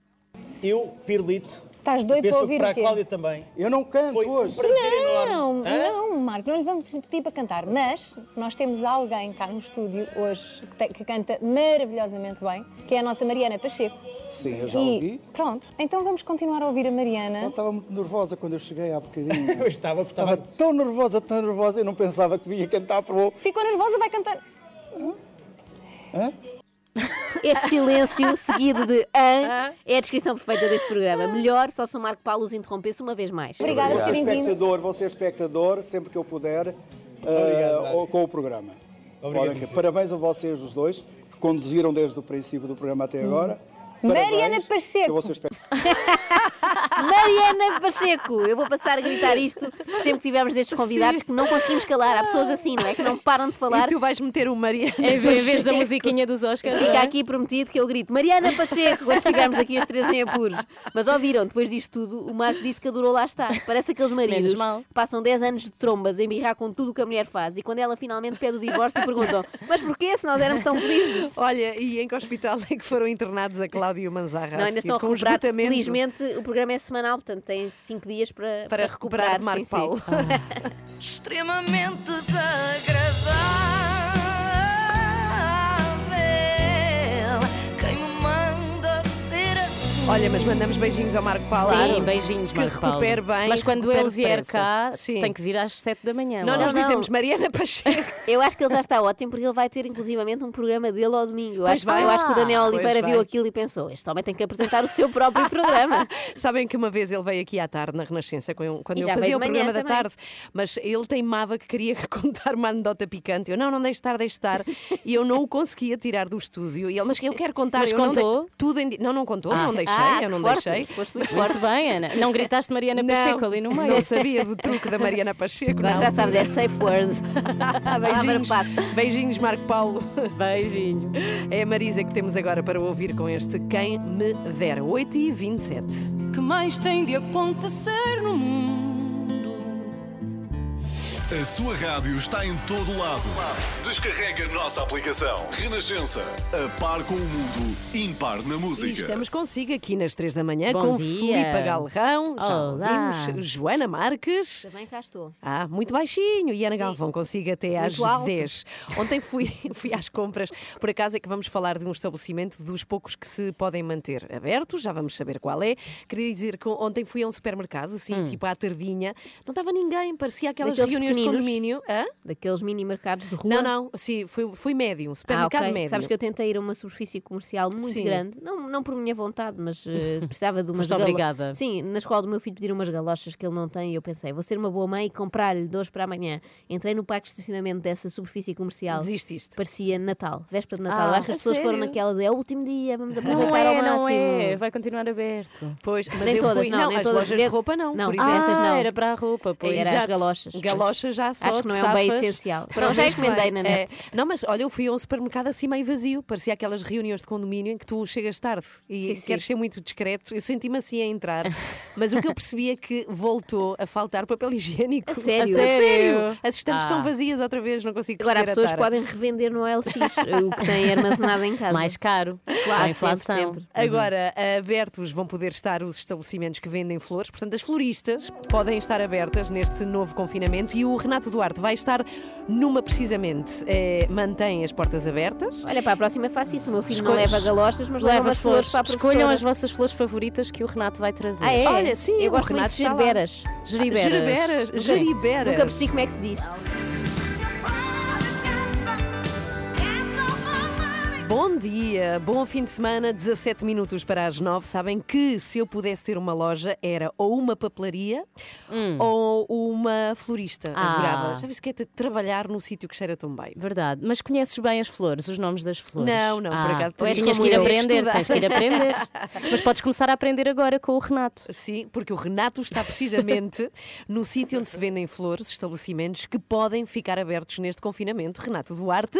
Eu, Pirlito, Estás doido para ouvir para o a quê? Cláudia também. Eu não canto Foi um hoje. prazer Não, enorme. Hã? não, Marco, não lhe vamos pedir para cantar, mas nós temos alguém cá no estúdio hoje que, te- que canta maravilhosamente bem, que é a nossa Mariana Pacheco. Sim, eu já e ouvi. pronto, então vamos continuar a ouvir a Ela Mariana. estava muito nervosa quando eu cheguei há bocadinho. [LAUGHS] Eu estava, porque Estava estava. tão nervosa, tão nervosa, eu não pensava que vinha cantar para o... Ficou nervosa, vai cantar. Este silêncio seguido de an é a descrição perfeita deste programa. Melhor só se o Marco Paulo os interrompesse uma vez mais. Obrigada por Vou ser terem vindo. espectador, vou ser espectador sempre que eu puder uh, Obrigado, ou- com o programa. Obrigado. Podem- Parabéns a vocês os dois, que conduziram desde o princípio do programa até agora. Mariana Parabéns. Pacheco. [LAUGHS] Mariana Pacheco! Eu vou passar a gritar isto sempre que tivermos destes convidados que não conseguimos calar. Há pessoas assim, não é? Que não param de falar. E tu vais meter o Mariana. Em vez, em vez da musiquinha dos Oscars. Fica é? aqui prometido que eu grito Mariana Pacheco quando chegarmos aqui os três em apuros. Mas ouviram, depois disto tudo, o Marco disse que adorou lá estar. Parece aqueles maridos Menos mal. que passam 10 anos de trombas a embirrar com tudo o que a mulher faz e quando ela finalmente pede o divórcio perguntam mas porquê se nós éramos tão felizes? Olha, e em que hospital é que foram internados a Cláudia e o Manzarra? Não, ainda estão a recuperar. Felizmente o programa é semanal, portanto têm 5 dias para, Para recuperar de Marco sim, sim. Paulo. [LAUGHS] extremamente desagradável. Olha, mas mandamos beijinhos ao Marco Paulo. Sim, beijinhos, Que Marco Paulo. recupere bem. Mas quando ele vier depressa. cá, Sim. tem que vir às 7 da manhã. Não, lá. nós não. dizemos Mariana Pacheco. [LAUGHS] Eu acho que ele já está ótimo porque ele vai ter inclusivamente um programa dele ao domingo. Eu, Pois acho, vai. eu acho que o Daniel Ah, Oliveira viu aquilo e pensou: este homem tem que apresentar o seu próprio [LAUGHS] programa. Sabem que uma vez ele veio aqui à tarde na Renascença com- quando E eu já fazia veio o de manhã programa da também. tarde, mas ele teimava que queria [LAUGHS] contar uma anedota picante. Eu não, não deixe estar, deixe estar. E eu não o conseguia tirar do estúdio. E ele, mas eu quero contar. Mas eu não dei- contou? tudo em di- Não, não contou, Ah. não deixei, Ah, eu que não forte. deixei. Foste muito Muito forte. bem, Ana. Não gritaste Mariana Pacheco ali no meio. Não sabia do truque da Mariana Pacheco. Agora não. já sabes, é safe words. Beijinhos, beijinhos, Marco Paulo. Beijinho. É a Marisa que temos agora para ouvir com este Quem Me Dera. 8 e 27 que mais tem de acontecer no mundo? A sua rádio está em todo lado. Descarrega a nossa aplicação. Renascença. A par com o mundo. Impar na E música. estamos consigo aqui nas 3 da manhã Bom com dia. Filipe Galrão, já Olá. ouvimos, Joana Marques. Também cá estou. Ah, muito baixinho. E Ana Galvão consigo até às Muito alto. 10. Ontem fui, [LAUGHS] fui às compras. Por acaso é que vamos falar de um estabelecimento dos poucos que se podem manter abertos. Já vamos saber qual é. Queria dizer que ontem fui a um supermercado, assim, tipo à tardinha. Não estava ninguém, parecia aquelas Daqueles reuniões de pequeninos? condomínio. Hã? Daqueles mini mercados de rua. Não, não, assim, foi, foi médio, um Ah, supermercado ok. médio. Sabes que eu tentei ir a uma superfície comercial muito Sim. grande, não, não por minha vontade, mas eh, [LAUGHS] precisava de umas Foste galo- obrigada. Sim, na escola do meu filho pedir umas galochas que ele não tem e eu pensei, vou ser uma boa mãe e comprar-lhe dois para amanhã. Entrei no parque de estacionamento dessa superfície comercial. Desististe. Parecia Natal, véspera de Natal. Ah, acho que as pessoas foram sério? naquela de é o último dia, vamos aproveitar Não ao é, máximo. não é. Vai continuar aberto. Pois, mas Nem eu todas, fui, não, nem as todas. lojas de roupa não, Não, por ah, essas não. era para a roupa, pois. Era as Exato. galochas. Já só Acho que não é um bem essencial. Para Não, já que encomendei na net. É. Não, mas olha, eu fui a um supermercado assim meio vazio. Parecia aquelas reuniões de condomínio em que tu chegas tarde e Sim, sim. queres ser muito discreto. Eu senti-me assim a entrar. [LAUGHS] Mas o que eu percebi é que voltou a faltar papel higiênico. A sério? A A sério? As estantes Ah. estão vazias outra vez, não consigo Agora, há perceber pessoas podem revender no LX o que têm armazenado em casa. Mais caro. Claro, a inflação. sempre, sempre. Agora, abertos vão poder estar os estabelecimentos que vendem flores, portanto, as floristas podem estar abertas neste novo confinamento e o Renato Duarte vai estar numa precisamente. É, mantém as portas abertas. Olha, para a próxima faço isso. O meu filho Escolhe- não leva galochas, mas leva, Leva flores flores. para a professora. Escolham as vossas flores favoritas que o Renato vai trazer. Ah, é? Olha, sim, Eu gosto Renato muito de. Geriberas. Geriberas. Geriberas. Nunca percebi como é que se diz. Bom dia, bom fim de semana, 17 minutos para as 9. Sabem que se eu pudesse ter uma loja era ou uma papelaria ou uma florista. Hum. Ah. Adorava. Já viste que é de trabalhar num sítio que cheira tão bem? Verdade. Mas conheces bem as flores, os nomes das flores? Não, não, por Ah, acaso, tu és que ir aprender, estudar. tens que ir aprender. [LAUGHS] Mas podes começar a aprender agora com o Renato. Sim, porque o Renato está precisamente [LAUGHS] no sítio onde se vendem flores, estabelecimentos que podem ficar abertos neste confinamento. Renato Duarte.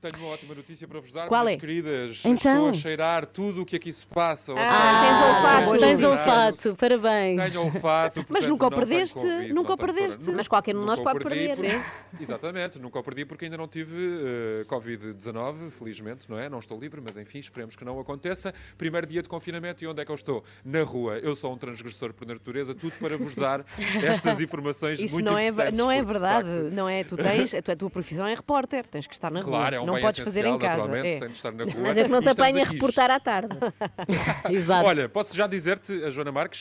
Tenho uma ótima notícia para vos dar, Qual minhas é? queridas. Então? Estou a cheirar tudo o que aqui se passa. Ah, tens olfato. Tens olfato, parabéns. Tenho olfato. Mas portanto, nunca o perdeste, Covid, nunca o perdeste. Mas qualquer um de nós pode perder. porque- [LAUGHS] Exatamente, nunca o perdi porque ainda não tive eh, Covid-19, felizmente, não é? Não estou livre, mas enfim, esperemos que não aconteça. Primeiro dia de confinamento e onde é que eu estou? Na rua. Eu sou um transgressor por natureza, tudo para vos dar [LAUGHS] estas informações Isso muito não é, não é verdade, não é? Tu tens, a tua, a tua profissão é repórter, tens que estar na rua. Claro, é um não bem podes fazer em casa. É. tem de estar na rua. Mas é que não te apanha a reportar à tarde. [LAUGHS] Exato. Olha, posso já dizer-te, a Joana Marques,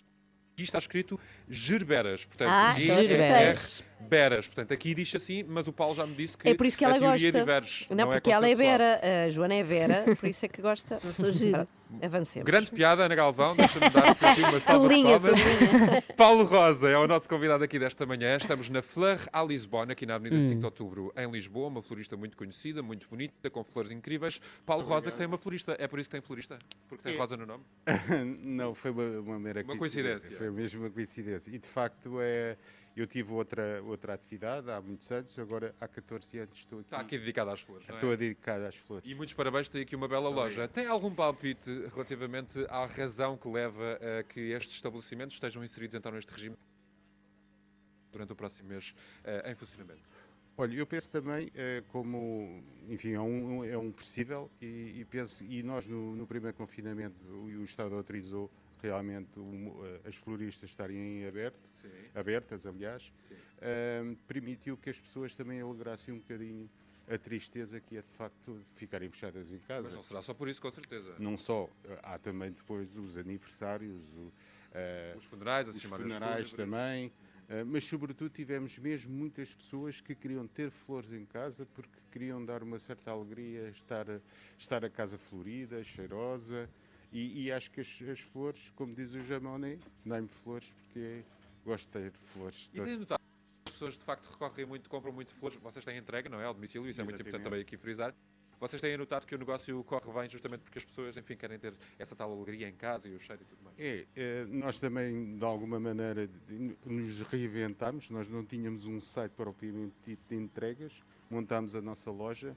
aqui está escrito Gerberas. Portanto, Ah, Gerberas. Beras. Portanto, aqui diz assim, mas o Paulo já me disse que É por isso que ela gosta. de Veres Não, é porque ela é. Vera, a Joana é Vera, por isso é que gosta. sou giro. Avancemos. Grande piada, Ana Galvão, deixa-me dar aqui uma [LAUGHS] salva Sublinha, sublinha. [LAUGHS] Paulo Rosa é o nosso convidado aqui desta manhã. Estamos na Fleur à Lisbonne, aqui na Avenida Hum. 5 de Outubro, em Lisboa. Uma florista muito conhecida, muito bonita, com flores incríveis. Paulo Rosa, que tem uma florista. É por isso que tem florista? Porque tem Rosa no nome? [LAUGHS] Não, foi uma, uma mera Uma coincidência. Foi mesmo uma coincidência. E de facto é, eu tive outra, outra atividade há muitos anos, agora há 14 anos estou aqui. Está aqui dedicado às flores. é? Estou dedicado às flores. E muitos parabéns, tem aqui uma bela loja. Tem algum palpite relativamente à razão que leva a que estes estabelecimentos estejam inseridos então neste regime durante o próximo mês eh, em funcionamento? Olha, eu penso também eh, como, enfim, é um, é um possível e, e penso, e nós no, no primeiro confinamento o, o Estado autorizou realmente eh, as floristas estarem em aberto, abertas, aliás, Ahm, permitiu que as pessoas também alegrassem um bocadinho a tristeza que é de facto ficarem fechadas em casa. Mas não será só por isso, com certeza. Não só, há também depois os aniversários, o, eh, Os funerais, os chamadas funerais também, eh, mas sobretudo tivemos mesmo muitas pessoas que queriam ter flores em casa porque queriam dar uma certa alegria, estar a, estar a casa florida, cheirosa, e, e acho que as, as flores, como diz o Jamone, dá-me flores porque gosto de ter flores. E tem notado que as pessoas de facto recorrem muito, compram muito flores. Vocês têm entrega, não é? Ao domicílio, isso é muito importante também aqui frisar. Vocês têm notado que o negócio corre bem justamente porque as pessoas, enfim, querem ter essa tal alegria em casa e o cheiro e tudo mais. É, eh, nós também, de alguma maneira, nos reinventámos. Nós não tínhamos um site propriamente dito de entregas, montámos a nossa loja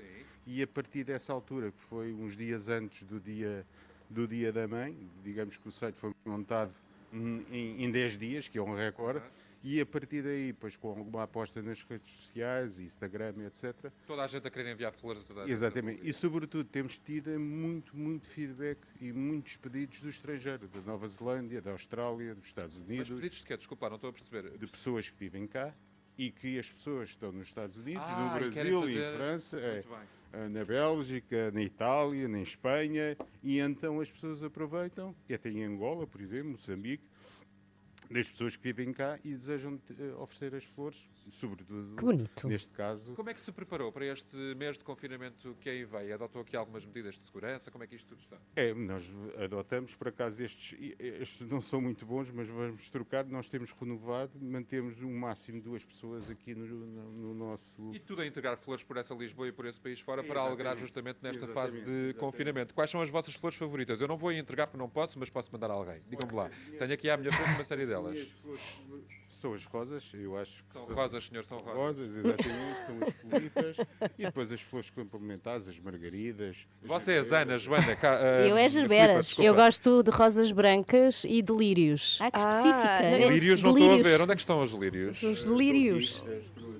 e a partir dessa altura, que foi uns dias antes do dia, do dia da mãe, digamos que o site foi montado em, em 10 dias, que é um recorde, E a partir daí, depois com alguma aposta nas redes sociais, Instagram, etc. Toda a gente a querer enviar flores a toda a gente. Exatamente. E sobretudo temos tido muito, muito feedback e muitos pedidos do estrangeiro, da Nova Zelândia, da Austrália, dos Estados Mas Unidos, pedidos de quê? Desculpa, não estou a perceber. de pessoas que vivem cá e que as pessoas estão nos Estados Unidos, Ah, no e querem Brasil e em fazer- França, é, Muito bem. Ah, na Bélgica, na Itália, na Espanha, e então as pessoas aproveitam, e até em Angola, por exemplo, Moçambique, das pessoas que vivem cá e desejam eh, oferecer as flores, sobretudo Que bonito. neste caso. Como é que se preparou para este mês de confinamento que aí veio? Adotou aqui algumas medidas de segurança? Como é que isto tudo está? É, nós adotamos, por acaso estes, estes não são muito bons, mas vamos trocar. Nós temos renovado, mantemos um máximo de duas pessoas aqui no, no- no nosso. E tudo a entregar flores por essa Lisboa e por esse país fora para alegrar justamente nesta Exatamente, fase de exatamente. confinamento. Quais são as vossas flores favoritas? Eu não vou entregar porque não posso, mas posso mandar a alguém. Digam-me lá. Tenho aqui à minha frente uma série delas. São as rosas, eu acho que São rosas, senhor, são rosas. Rosas, exatamente, são as tulipas. e depois as flores complementares, as margaridas. as Vocês, Ana, Joana, cá, eh, Eu é Filipe, gerberas. Eu gosto de rosas brancas e de lírios. Ah, que Ah, específica. eu- Lírios não estou a ver. Onde é que estão os lírios? Os lírios.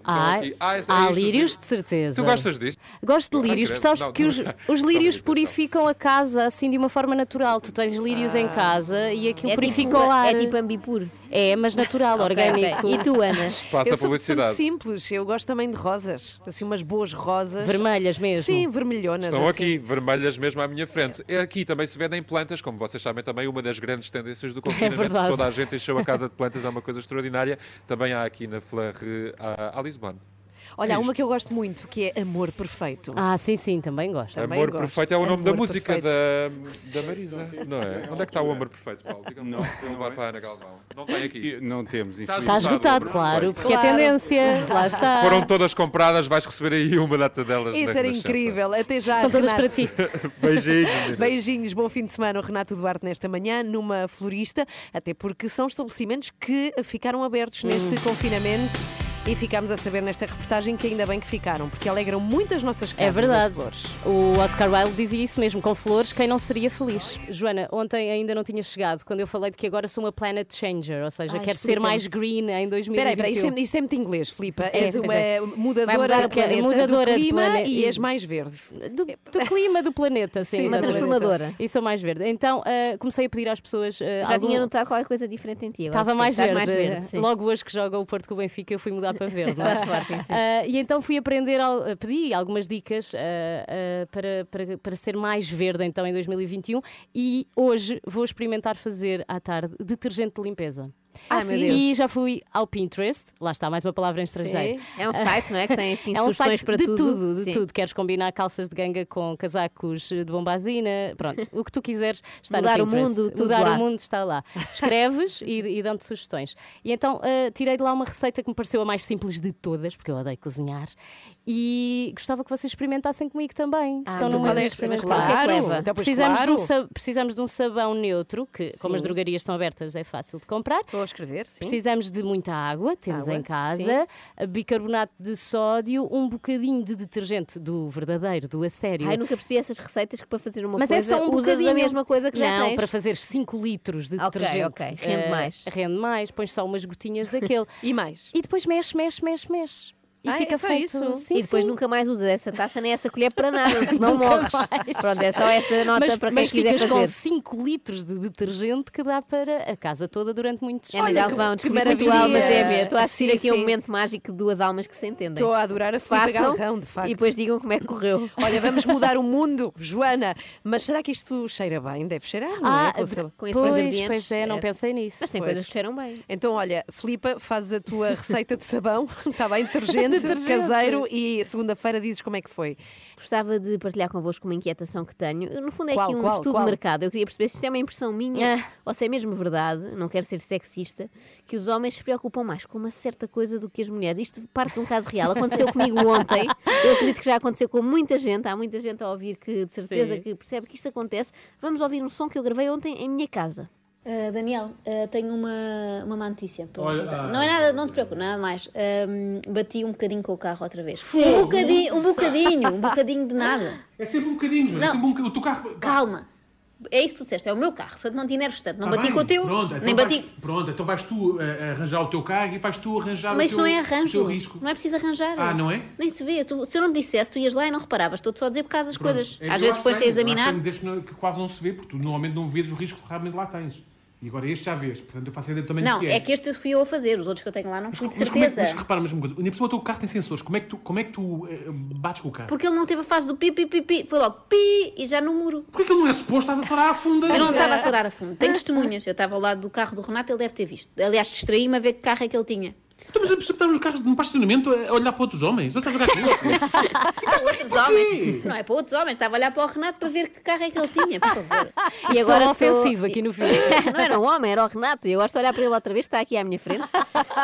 Ah, aqui. Ah, esse é há isto, lírios de certeza. Tu gostas disto? Gosto de Ah, lírios, credo. sabes Não, porque não, os, não. [LAUGHS] os lírios purificam a casa assim de uma forma natural. Tu tens lírios em casa e aquilo É purifica tipo, o ar. é tipo ambipur. É, mas natural, [LAUGHS] orgânico. ok. E tu, Ana? [LAUGHS] Passa eu sou, publicidade. simples, eu gosto também de rosas. Assim, umas boas rosas. Vermelhas mesmo. Sim, vermelhonas. Estão assim. aqui, vermelhas mesmo à minha frente. É Aqui também se vendem plantas, como vocês sabem também, uma das grandes tendências do confinamento. É verdade. Toda a gente encheu a casa de plantas, é uma coisa extraordinária. Também há aqui na Fleur à, Olha, há É uma que eu gosto muito, que é Amor Perfeito. Ah, sim, sim, também gosto. Também amor gosto. Perfeito é o nome da Amor música Perfeito. da, da Marisa, não é? Onde é que está o Amor Perfeito, Paulo? Diga-me lá. Vou levar para a Ana Galvão. Não tem aqui. Não temos, Está Está esgotado, claro, porque é Claro. tendência. Lá está. Foram todas compradas, vais receber aí uma data delas. Isso era incrível. Até já. São todas para ti. [LAUGHS] Beijinhos. [LAUGHS] Beijinhos, bom fim de semana. O Renato Duarte nesta manhã numa florista, até porque são estabelecimentos que ficaram abertos neste Hum. confinamento. E ficámos a saber nesta reportagem que ainda bem que ficaram, porque alegram muitas nossas casas. É as verdade. flores. O Oscar Wilde dizia isso mesmo, com flores, quem não seria feliz? Joana, ontem ainda não tinha chegado, quando eu falei de que agora sou uma planet changer, ou seja, Ai, quero ser mais green em 2021. Espera aí, espera aí, isso é, isso é muito inglês, Filipa. É, És uma é. mudadora, planeta, mudadora do de clima plane- e és mais verde. do, do clima do planeta, sim. Sim, Uma transformadora. E sou mais verde. Então ah, comecei a pedir às pessoas. ah, Já algum- tinha notado qualquer coisa diferente em ti. agora Estava mais mais verde sim. Logo hoje que joga o Porto com o Benfica, eu fui mudar para verde. é? Sorte, sim, sim. Ah, e então fui aprender, al- pedi algumas dicas ah, ah, para, para, para ser mais verde então em 2021 e hoje vou experimentar fazer à tarde detergente de limpeza. Ah, meu Deus. E já fui ao Pinterest, lá está mais uma palavra em estrangeiro. Sim. É um site, não é? Que tem [LAUGHS] assim, É um sugestões site para de tudo. tudo, de Sim. tudo. Queres combinar calças de ganga com casacos de bombazina, pronto, o que tu quiseres está Mudar no o Pinterest. mundo, tudo Mudar lá. o mundo está lá. Escreves e, e dão-te sugestões. E então ah, tirei de lá uma receita que me pareceu a mais simples de todas, porque eu odeio cozinhar, e gostava que vocês experimentassem comigo também. Ah, Estão numa é lista, mas é claro. leva? Então, Precisamos, claro. de um, sa- precisamos de um sabão neutro, que como as drogarias estão abertas é fácil de comprar. Estou a escrever, sim. Precisamos de muita água, temos Água, em casa, bicarbonato de sódio, um bocadinho de detergente do verdadeiro, do a sério. Ai, nunca percebi essas receitas que para fazer uma Mas é coisa só um usas bocadinho. a mesma coisa que já Não, tens. para fazer 5 litros de Ok, detergente. ok, rende eh, mais. Rende mais, pões só umas gotinhas daquele. [LAUGHS] E mais? e depois mexe, mexe, mexe, mexe. E Ah, fica é só feito. isso? Sim, e depois sim. nunca mais usas essa taça nem essa colher para nada, [LAUGHS] senão morres. mais. Pronto, é só esta nota mas, para quem mas quiser ficas com fazer. 5 litros de detergente que dá para a casa toda durante muitos Ana Olha, Galvão, que descobriste a tua alma gêmea. Estou a assistir Sim, aqui a um sim. momento mágico de duas almas que se entendem. Estou a adorar a Filipa Façam Galrão, de facto. e depois digam como é que correu. Olha, vamos mudar o [LAUGHS] mundo, Joana. Mas será que isto cheira bem? Deve cheirar, não Ah, é? Com. Com esses pois, ingredientes, pois é, não é. pensei nisso. Mas tem Pois. coisas que cheiram bem. Então, olha, Filipa, fazes a tua receita de sabão, [LAUGHS] está bem, detergente, Detergente. caseiro e segunda-feira dizes como é que foi. Gostava de partilhar convosco uma inquietação que tenho. No fundo, é Qual, aqui um qual, estudo qual? de mercado. Eu queria perceber se isto é uma impressão minha Ah. ou se é mesmo verdade, não quero ser sexista, que os homens se preocupam mais com uma certa coisa do que as mulheres. Isto parte de um caso real. Aconteceu [LAUGHS] comigo ontem. Eu acredito que já aconteceu com muita gente. Há muita gente a ouvir que, de certeza, Sim. que percebe que isto acontece. Vamos ouvir um som que eu gravei ontem em minha casa. Uh, Daniel, uh, tenho uma, uma má notícia. para Olha, ah. não é nada, não te preocupes, nada mais. Um, bati um bocadinho com o carro outra vez. Um bocadinho, um bocadinho, um bocadinho de nada. É sempre um bocadinho. É Não. sempre um bocadinho. O teu carro. Calma. É isso que tu disseste, é o meu carro, portanto não te enerves tanto. Não Tá bati bem, com o teu, Pronto, então nem vais, bati. Pronto, então vais tu eh, arranjar o teu carro e vais tu arranjar Mas o teu, não é o arranjo. teu risco. Não é preciso arranjar. Ah, não é? Nem se vê. Tu- se eu não te dissesse, tu ias lá e não reparavas. Estou-te só a dizer por causa das Pronto. coisas. É Às vezes depois te examinar. eu acho que, que, quase não se vê, porque tu normalmente não vês os riscos que realmente lá tens. E agora este já vês, portanto eu faço ideia também Não, que é que este fui eu a fazer. Os outros que eu tenho lá não fui de Mas, como é, certeza. mas repara a mesma coisa, ainda por cima o teu carro tem sensores, como é que tu, como é que tu eh, bates com o carro? Porque ele não teve a fase do pi, pi, pi, pi. Foi logo pi e já no muro. Porquê que ele não é suposto? Estás a acelerar a fundo. Eu não estava a acelerar a fundo. Tenho testemunhas. Eu estava ao lado do carro do Renato, ele deve ter visto. Aliás, distraí-me a ver que carro é que ele tinha. Então, mas estás nos carros no estacionamento a olhar para outros homens. Não estás a jogar com eles. Para outros homens. Não é para outros homens. Estava a olhar para o Renato para ver que carro é que ele tinha, por favor. E agora ofensivo aqui no fim. [LAUGHS] não era um homem, era o Renato. Eu gosto de olhar para ele outra vez, está aqui à minha frente.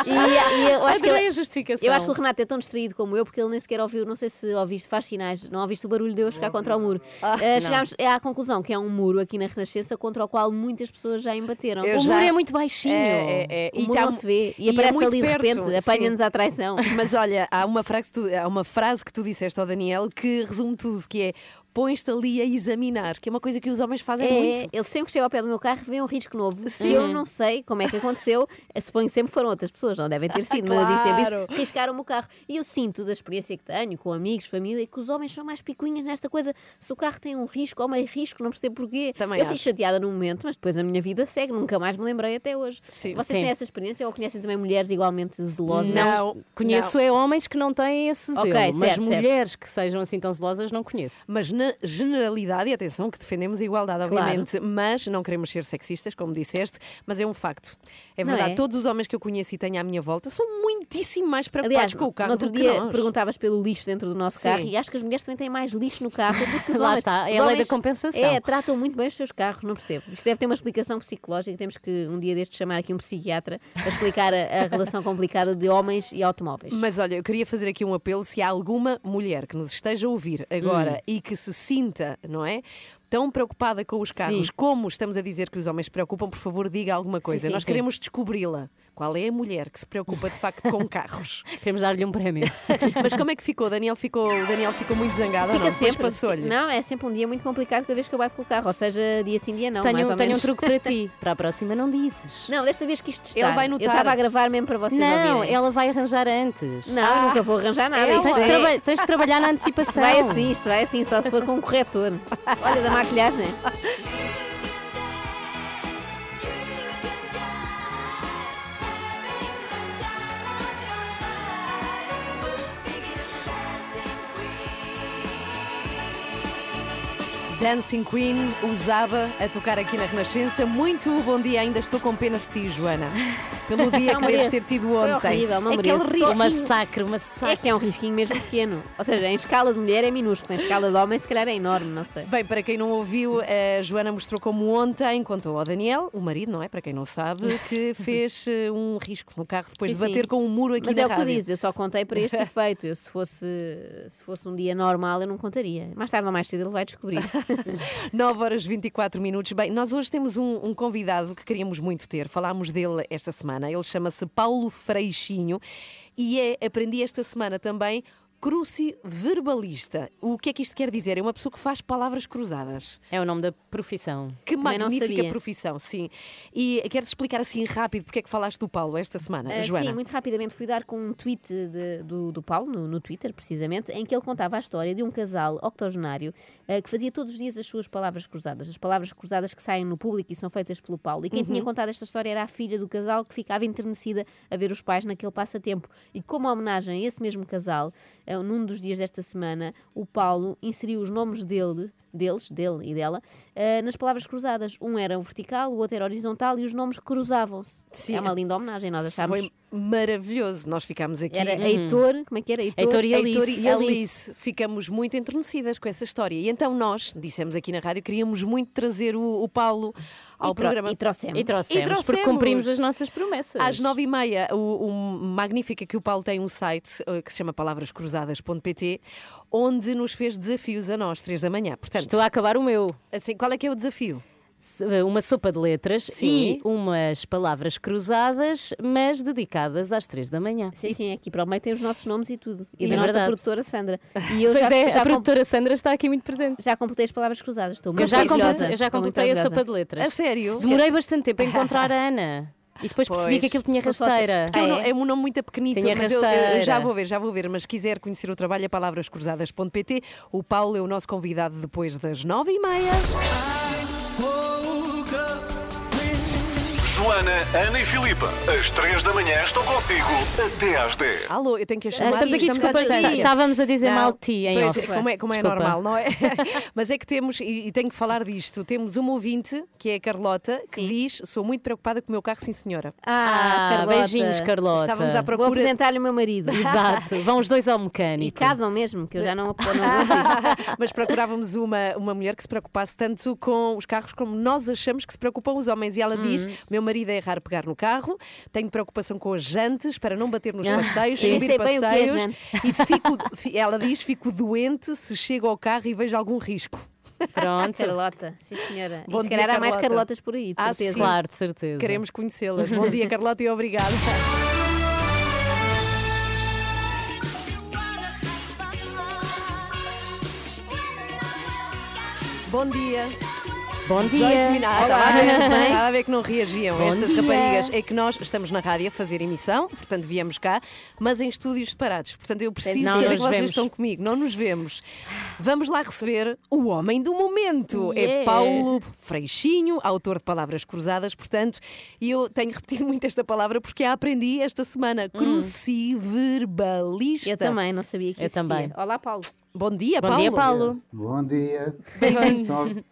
E, e eu acho que Adorei ele- a justificação. Eu acho que o Renato é tão distraído como eu, porque ele nem sequer ouviu, não sei se ouviste, faz sinais, não ouviste o barulho de eu chegar contra o muro. Ah, não. chegámos à conclusão que é um muro aqui na Renascença contra o qual muitas pessoas já embateram. Eu o já- muro é muito baixinho. É, é, é. O E muro tá- não se vê. E é aparece ali de repente, sim. apanha-nos à traição. Mas olha, há uma, frase que tu, há uma frase que tu disseste ao Daniel que resume tudo, que é pões-te ali a examinar, que é uma coisa que os homens fazem É, muito. ele sempre que chega ao pé do meu carro vê um risco novo. Sim. E eu não sei como é que aconteceu. [LAUGHS] Suponho que sempre foram outras pessoas, não devem ter sido, mas eu digo sempre Claro. isso. Riscaram-me o carro. E eu sinto, da experiência que tenho, com amigos, família, que os homens são mais picuinhas nesta coisa. Se o carro tem um risco ou meio risco, não percebo porquê. Também eu fiquei acho. chateada num momento, mas depois a minha vida segue. Nunca mais me lembrei até hoje. Sim. Vocês Sim. têm essa experiência ou conhecem também mulheres igualmente zelosas? Não, Conheço é homens que não têm esse zelo, Ok, mas certo, certo. mulheres que sejam assim tão zelosas não conheço. Mas na generalidade, e atenção que defendemos a igualdade, Claro. obviamente, mas não queremos ser sexistas, como disseste, mas é um facto. É Não verdade, é? todos os homens que eu conheço e tenho à minha volta são muitíssimo mais preocupados Aliás, com o carro no outro do que dia nós. perguntavas pelo lixo dentro do nosso Sim. carro e acho que as mulheres também têm mais lixo no carro do que os [LAUGHS] Lá homens. está, é a lei da compensação. É, tratam muito bem os seus carros, não percebo. Isto deve ter uma explicação psicológica. Temos que um dia deste chamar aqui um psiquiatra a explicar a, a relação [LAUGHS] complicada de homens e automóveis. Mas olha, eu queria fazer aqui um apelo se há alguma mulher que nos esteja a ouvir agora Hum. e que se sinta, não é? Tão preocupada com os carros Sim. como estamos a dizer que os homens se preocupam, por favor, diga alguma coisa. sim, Nós sim. queremos descobri-la. Qual é a mulher que se preocupa de facto com carros? [LAUGHS] Queremos dar-lhe um prémio. [LAUGHS] Mas como é que ficou? Daniel ficou, Daniel ficou muito zangado ou Fica não? Depois sempre. passou-lhe. Não, é sempre um dia muito complicado cada vez que eu bato com o carro. Ou seja, dia sim, dia não. tenho ou tenho um truque para ti. [LAUGHS] Para a próxima não dizes. Não, desta vez quis testar. Ele vai Eu notar. estava a gravar mesmo para vocês Não, ouvirem. ela vai arranjar antes. Não, eu nunca vou arranjar nada. Ela- Isto Tens de, é- tens de trabalhar na antecipação. Vai assim, isto vai assim, só se for com um corretor. Olha, da maquilhagem. Dancing Queen usava a tocar aqui na Renascença. Muito bom dia, ainda estou com pena de ti, Joana. Pelo dia Não que deves mereço. ter tido Foi ontem. horrível, não Aquele mereço. risco. Um massacre, um massacre. É que é um risquinho mesmo pequeno. Ou seja, em escala de mulher é minúsculo, em escala de homem se calhar é enorme, não sei. Bem, para quem não ouviu, a Joana mostrou como ontem contou ao Daniel, o marido, não é? Para quem não sabe, que [LAUGHS] fez eh, um risco no carro depois Sim, de bater sim. com um muro aqui Mas na é o que eu rádio. disse, eu só contei para este [LAUGHS] efeito. Eu, se, fosse, se fosse um dia normal, eu não contaria. Mais tarde ou mais cedo ele vai descobrir. [LAUGHS] [LAUGHS] 9 horas 24 minutos. Bem, nós hoje temos um, um convidado que queríamos muito ter. Falámos dele esta semana. Ele chama-se Paulo Freixinho e é, aprendi esta semana também, cruciverbalista. O que é que isto quer dizer? É uma pessoa que faz palavras cruzadas. É o nome da profissão. Que Também magnífica profissão, sim. E queres explicar assim rápido porque é que falaste do Paulo esta semana, Ah, Joana? sim, muito rapidamente fui dar com um tweet de- do, do Paulo, no, no Twitter, precisamente, em que ele contava a história de um casal octogenário ah, que fazia todos os dias as suas palavras cruzadas, as palavras cruzadas que saem no público e são feitas pelo Paulo. E quem Uhum. tinha contado esta história era a filha do casal que ficava enternecida a ver os pais naquele passatempo. E como homenagem a esse mesmo casal, num dos dias desta semana, o Paulo inseriu os nomes dele, deles, dele e dela, ah, nas palavras cruzadas. Um era o vertical, o outro era horizontal e os nomes cruzavam-se. É uma linda homenagem, nós achámos. Foi maravilhoso. Nós ficámos aqui. Era Heitor, como é que era? Heitor e Alice. Heitor e Alice. Ficamos muito enternecidas com essa história. E então nós, dissemos aqui na rádio, queríamos muito trazer o, o Paulo ao E programa. e trouxemos. E trouxemos, E trouxemos. porque cumprimos as nossas promessas. Às nove e meia, o, o Magnífica que o Paulo tem um site eh, que se chama palavrascruzadas.pt, onde nos fez desafios a nós, três da manhã. Portanto, Estou a acabar o meu. assim, qual é que é o desafio? Eh, Uma sopa de letras Sim. e umas palavras cruzadas, mas dedicadas às três da manhã. Sim, sim, aqui para o meio tem os nossos nomes e tudo. E É da nossa verdade. produtora Sandra. E eu Pois já, é, já a produtora Sandra está aqui muito presente. Já completei as palavras cruzadas. Estou Eu muito já, orgulhosa. completei, eu já completei a sopa de letras. A sério? Demorei bastante tempo a encontrar a Ana. E depois percebi Pois. que aquilo tinha rasteira. Porque eu não- é um nome muito pequenito, Tinha mas eu, eu já vou ver, já vou ver. Mas se quiser conhecer o trabalho, é palavrascruzadas.pt. O Paulo é o nosso convidado depois das nove e meia. Joana, Ana e Filipa, às 3 da manhã estão consigo até às 10. Alô, eu tenho que a chamar. Estamos aqui, desculpa, estávamos a dizer Não, mal de ti em pois, off. Como é, como é Desculpa. normal, não é? [LAUGHS] Mas é que temos, e, e tenho que falar disto, temos uma ouvinte, que é a Carlota, que diz: Sou muito preocupada com o meu carro, sim senhora. Ah, Ah, Carlota. beijinhos, Carlota. Estávamos à Vou procura. apresentar-lhe o meu marido. [LAUGHS] Exato, vão os dois ao E mecânico. casam mesmo, que eu já não, não. [LAUGHS] Mas procurávamos uma, uma mulher que se preocupasse tanto com os carros como nós achamos que se preocupam os homens. E ela diz: Uhum. Meu marido é raro pegar no carro, tenho preocupação com as jantes para não bater nos Ah, passeios, sim. subir é passeios. jante. e fico, fi- ela diz: Fico doente se chego ao carro e vejo algum risco. Pronto. Carlota, sim senhora. Bom e se dia, calhar há mais Carlota. Carlotas por aí, de Ah, certeza. sim. Claro, de certeza. Queremos conhecê-las. [LAUGHS] Bom dia, Carlota, e obrigada. Bom dia. Bom 18 dia. minutos. Olá. estava, a ver, estava a ver que não reagiam Bom estas dia. raparigas. É que nós estamos na rádio a fazer emissão, portanto viemos cá, mas em estúdios separados. Portanto, eu preciso Não saber que vocês vemos. estão comigo. Não nos vemos. Vamos lá receber o homem do momento. É Yeah. Paulo Freixinho, autor de Palavras Cruzadas, portanto, e eu tenho [LAUGHS] repetido muito esta palavra porque a aprendi esta semana. Cruciverbalista. Eu também, não sabia que Eu existia. também. Olá, Paulo. Bom dia, Bom Paulo. dia, Paulo. Bom dia. Bem-vindo.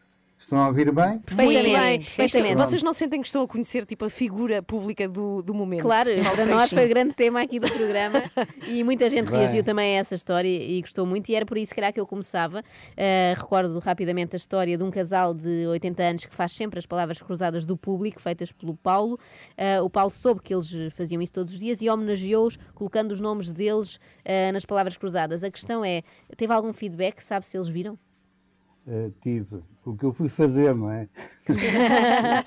Estão, a ouvir bem? Muito bem. Perfeitamente, vocês não sentem que estão a conhecer tipo, a figura pública do, do momento? Claro, para nós foi o grande tema aqui do programa [LAUGHS] e muita gente Bem. reagiu também a essa história e gostou muito, e era por isso, se calhar, que eu começava. Uh, recordo rapidamente a história de um casal de 80 anos que faz sempre as palavras cruzadas do público, feitas pelo Paulo. Uh, o Paulo soube que eles faziam isso todos os dias e homenageou-os colocando os nomes deles uh, nas palavras cruzadas. A questão é: teve algum feedback? Sabe se eles viram? Tive. O que eu fui fazer, não é? [LAUGHS] é